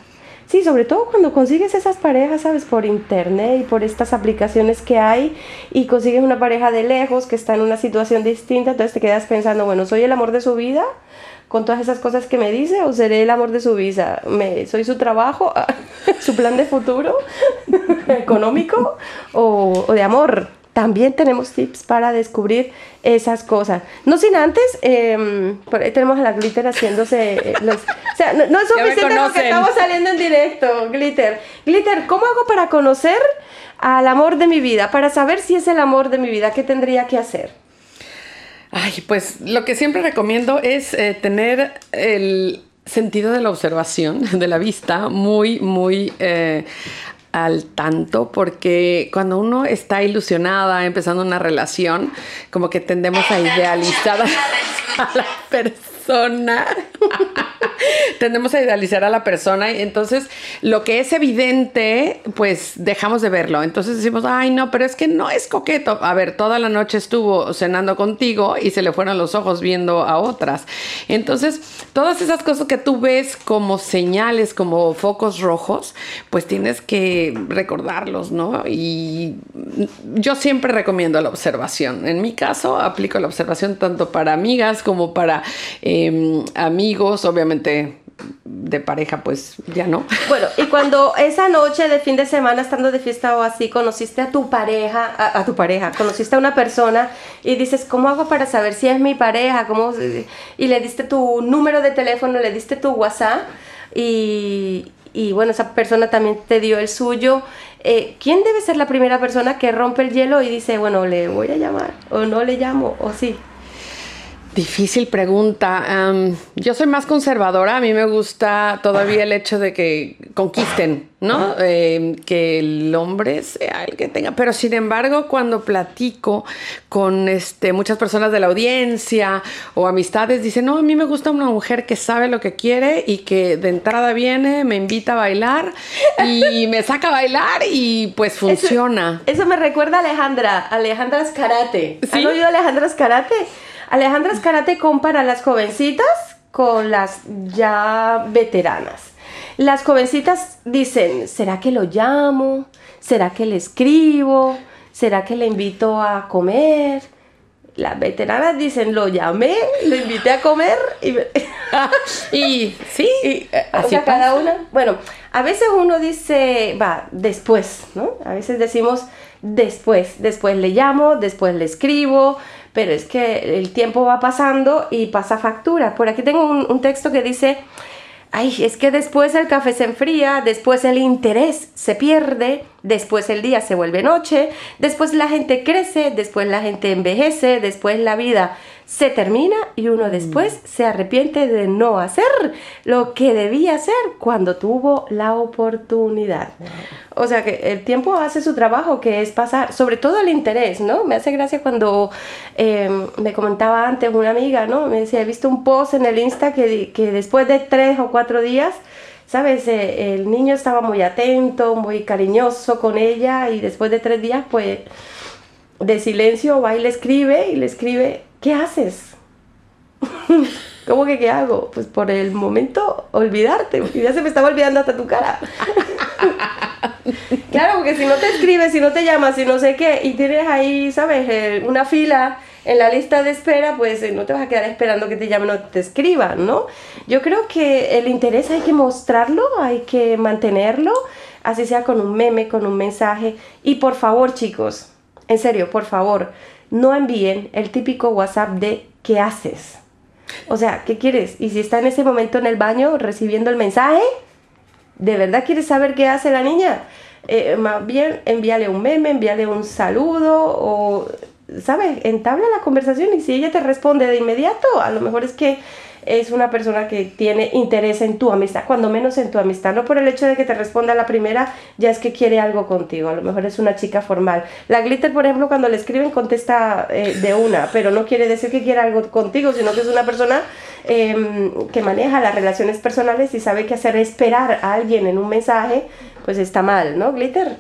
Sí, sobre todo cuando consigues esas parejas, ¿sabes? Por internet y por estas aplicaciones que hay y consigues una pareja de lejos que está en una situación distinta, entonces te quedas pensando, bueno, ¿soy el amor de su vida? Con todas esas cosas que me dice, o seré el amor de su vida, ¿Me, ¿soy su trabajo, su plan de futuro económico o, o de amor? También tenemos tips para descubrir esas cosas. No sin antes, eh, por ahí tenemos a la glitter haciéndose eh, los... O sea, no, no es suficiente porque estamos saliendo en directo, glitter. Glitter, ¿cómo hago para conocer al amor de mi vida? Para saber si es el amor de mi vida, ¿qué tendría que hacer? Ay, pues lo que siempre recomiendo es eh, tener el sentido de la observación, de la vista, muy, muy eh, al tanto, porque cuando uno está ilusionada, empezando una relación, como que tendemos a idealizar a la persona. tendemos a idealizar a la persona y entonces lo que es evidente, pues dejamos de verlo. Entonces decimos, ay no, pero es que no es coqueto. A ver, toda la noche estuvo cenando contigo y se le fueron los ojos viendo a otras. Entonces, todas esas cosas que tú ves como señales, como focos rojos, pues tienes que recordarlos, ¿no? Y yo siempre recomiendo la observación. En mi caso, aplico la observación tanto para amigas como para eh, amigos, obviamente de pareja, pues ya no. Bueno, y cuando esa noche de fin de semana, estando de fiesta o así, conociste a tu pareja, a, tu pareja, conociste a una persona y dices, ¿cómo hago para saber si es mi pareja? ¿Cómo? se-?" Y le diste tu número de teléfono, le diste tu WhatsApp y, y bueno, esa persona también te dio el suyo. Eh, ¿Quién debe ser la primera persona que rompe el hielo y dice, bueno, le voy a llamar o no le llamo o sí? Difícil pregunta. Am, yo soy más conservadora. A mí me gusta todavía el hecho de que conquisten, ¿no? Eh, que el hombre sea el que tenga. Pero sin embargo, cuando platico con este, muchas personas de la audiencia o amistades, dicen, no, a mí me gusta una mujer que sabe lo que quiere y que de entrada viene, me invita a bailar y me saca a bailar y pues funciona. Eso me recuerda a Alejandra, Alejandra Escarate. ¿Han oído Alejandra Escarate? Alejandra Escarate compara a las jovencitas con las ya veteranas. Las jovencitas dicen, ¿será que lo llamo? ¿Será que le escribo? ¿Será que le invito a comer? Las veteranas dicen, lo llamé, lo invité a comer y... y sí, así sea, cada una... Bueno, a veces uno dice, va, después, ¿no? A veces decimos después, después le llamo, después le escribo, pero es que el tiempo va pasando y pasa factura. Por aquí tengo un, texto que dice, ay, es que después el café se enfría, después el interés se pierde, después el día se vuelve noche, después la gente crece, después la gente envejece, después la vida se termina y uno después se arrepiente de no hacer lo que debía hacer cuando tuvo la oportunidad. O sea que el tiempo hace su trabajo, que es pasar, sobre todo el interés, ¿no? Me hace gracia cuando eh, me comentaba antes una amiga, ¿no? Me decía, he visto un post en el Insta que, que después de tres o cuatro días, ¿sabes? Eh, el niño estaba muy atento, muy cariñoso con ella y después de tres días, pues, de silencio va y le escribe y le escribe, ¿qué haces? ¿Cómo que qué hago? Pues por el momento olvidarte, ya se me estaba olvidando hasta tu cara. Claro, porque si no te escribes, si no te llamas, si no sé qué, y tienes ahí, ¿sabes? Eh, una fila en la lista de espera, pues eh, no te vas a quedar esperando que te llamen o te escriban, ¿no? Yo creo que el interés hay que mostrarlo, hay que mantenerlo, así sea con un meme, con un mensaje. Y por favor, chicos, en serio, por favor, no envíen el típico WhatsApp de ¿qué haces? O sea, ¿qué quieres? Y si está en ese momento en el baño recibiendo el mensaje, ¿de verdad quieres saber qué hace la niña? Eh, más bien, envíale un meme, envíale un saludo o, ¿sabes? Entabla la conversación y si ella te responde de inmediato, a lo mejor es que es una persona que tiene interés en tu amistad, cuando menos en tu amistad. No por el hecho de que te responda la primera, ya es que quiere algo contigo. A lo mejor es una chica formal. La glitter, por ejemplo, cuando le escriben, contesta eh, de una, pero no quiere decir que quiera algo contigo, sino que es una persona em, que maneja las relaciones personales y sabe que hacer esperar a alguien en un mensaje, pues está mal, ¿no, Glitter?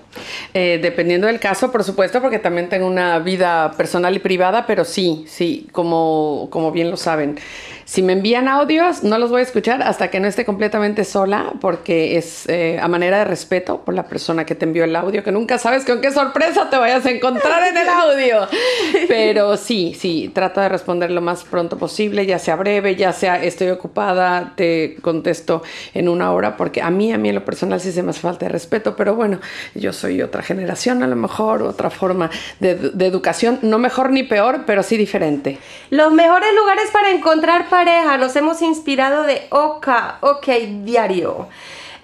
Eh, dependiendo del caso, por supuesto, porque también tengo una vida personal y privada, pero sí, sí, como, como bien lo saben. Si me envían audios, no los voy a escuchar hasta que no esté completamente sola, porque es eh, a manera de respeto por la persona que te envió el audio, que nunca sabes con qué sorpresa te vayas a encontrar en el audio. Pero sí, sí, trato de responder lo más pronto posible, ya sea breve, ya sea estoy ocupada, te contesto en una hora, porque a mí, a mí en lo personal sí se me hace falta de respeto, pero bueno, yo soy otra generación a lo mejor, otra forma de, educación, no mejor ni peor, pero sí diferente. Los mejores lugares para encontrar pareja nos hemos inspirado de Oka, OK Diario.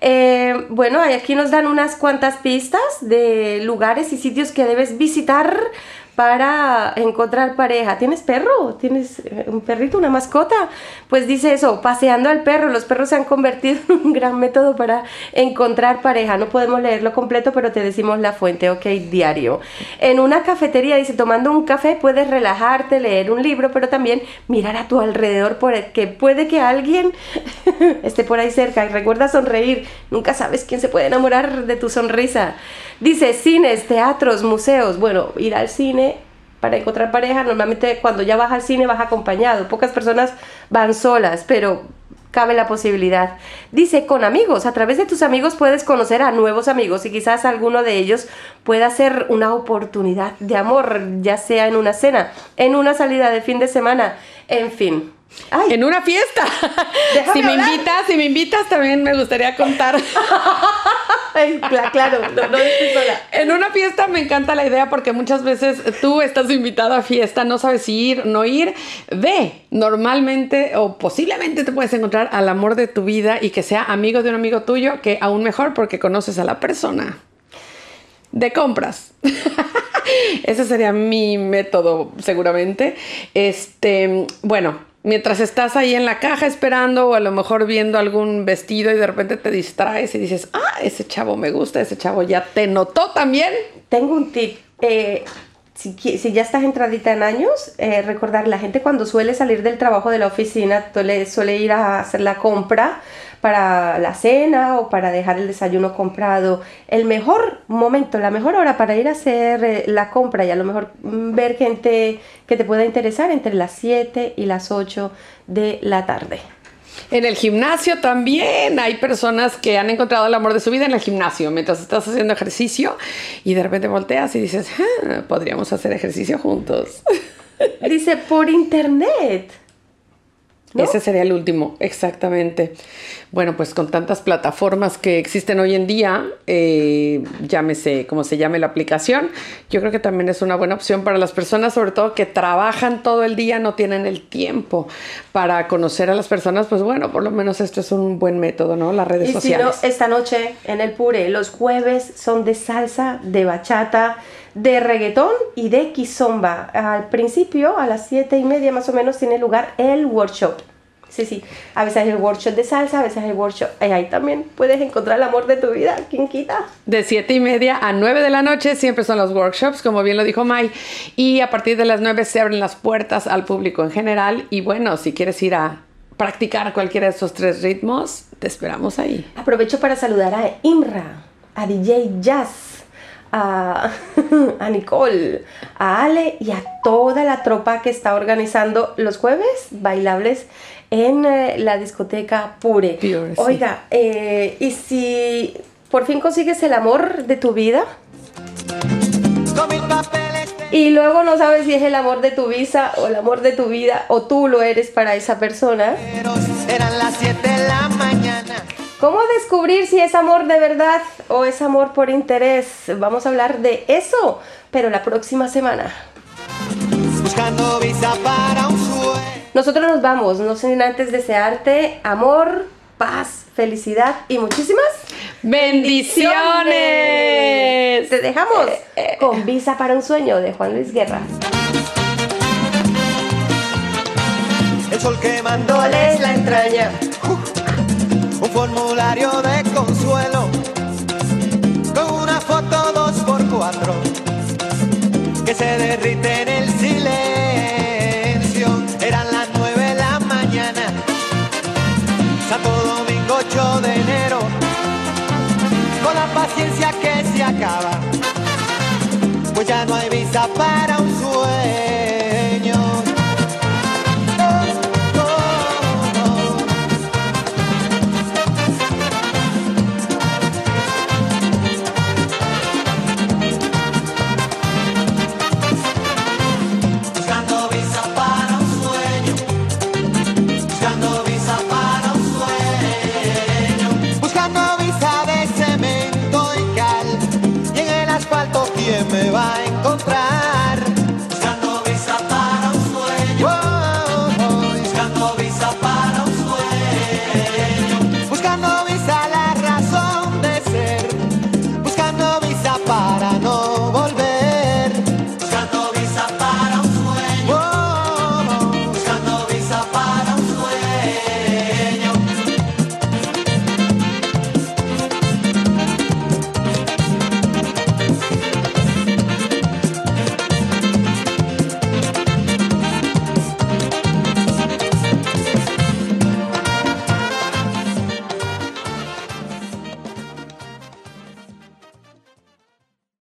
Eh, bueno, aquí nos dan unas cuantas pistas de lugares y sitios que debes visitar para encontrar pareja. ¿Tienes perro? ¿Tienes eh, un perrito, una mascota? Pues dice eso, paseando al perro. Los perros se han convertido en un gran método para encontrar pareja. No podemos leerlo completo, pero te decimos la fuente, ok, diario. En una cafetería, dice, tomando un café puedes relajarte, leer un libro, pero también mirar a tu alrededor porque puede que alguien esté por ahí cerca. Y recuerda sonreír. Nunca sabes quién se puede enamorar de tu sonrisa. Dice cines, teatros, museos. Bueno, ir al cine para encontrar pareja, normalmente cuando ya vas al cine vas acompañado. Pocas personas van solas, pero cabe la posibilidad. Dice, con amigos, a través de tus amigos puedes conocer a nuevos amigos y quizás alguno de ellos pueda ser una oportunidad de amor, ya sea en una cena, en una salida de fin de semana, en fin. En una fiesta. Si me hablar. invitas, si me invitas, también me gustaría contar. Cla- claro, no, no estoy sola. En una fiesta me encanta la idea porque muchas veces tú estás invitado a fiesta, no sabes si ir, no ir. Ve, normalmente o posiblemente te puedes encontrar al amor de tu vida y que sea amigo de un amigo tuyo, que aún mejor porque conoces a la persona. De compras. Ese sería mi método, seguramente. Este, bueno, mientras estás ahí en la caja esperando o a lo mejor viendo algún vestido y de repente te distraes y dices, ah, ese chavo me gusta, ese chavo ya te notó también. Tengo un tip. eh, si, si ya estás entradita en años, eh, recordar, la gente cuando suele salir del trabajo de la oficina suele, suele ir a hacer la compra para la cena o para dejar el desayuno comprado. El mejor momento, la mejor hora para ir a hacer eh, la compra y a lo mejor mm, ver gente que te pueda interesar entre las 7 y las 8 de la tarde. En el gimnasio también hay personas que han encontrado el amor de su vida en el gimnasio, mientras estás haciendo ejercicio y de repente volteas y dices, "Ah, podríamos hacer ejercicio juntos. Dice, por internet. Ese sería el último, exactamente. Bueno, pues con tantas plataformas que existen hoy en día, eh, llámese como se llame la aplicación, yo creo que también es una buena opción para las personas, sobre todo que trabajan todo el día, no tienen el tiempo para conocer a las personas, pues bueno, por lo menos esto es un buen método, ¿no? Las redes Y si no, sociales. esta noche en el Pure, los jueves son de salsa, de bachata, de reggaetón y de kizomba. Al principio, a las siete y media más o menos, tiene lugar el workshop. Sí, sí. A veces el workshop de salsa, a veces el workshop. y ahí también puedes encontrar el amor de tu vida. ¿Quién quita? De 7 y media a 9 de la noche siempre son los workshops, como bien lo dijo Mai. Y a partir de las 9 se abren las puertas al público en general. Y bueno, si quieres ir a practicar cualquiera de esos tres ritmos, te esperamos ahí. Aprovecho para saludar a Imra, a DJ Jazz, a, a Nicole, a Ale y a toda la tropa que está organizando los jueves bailables en eh, la discoteca Pure. Pure, sí. Oiga, eh, ¿y si por fin consigues el amor de tu vida? Y luego no sabes si es el amor de tu visa o el amor de tu vida o tú lo eres para esa persona. Eran las 7 de la mañana. ¿Cómo descubrir si es amor de verdad o es amor por interés? Vamos a hablar de eso, pero la próxima semana. Buscando visa para un sueño. Nosotros nos vamos, no sin antes desearte amor, paz, felicidad y muchísimas bendiciones. Te dejamos con Visa para un sueño de Juan Luis Guerra. el sol quemándoles la entraña. Un formulario de consuelo. Con una foto dos por cuatro. Que se derrite en el silencio. Eran las nueve de la mañana, Santo Domingo 8 de enero, con la paciencia que se acaba, pues ya no hay visa para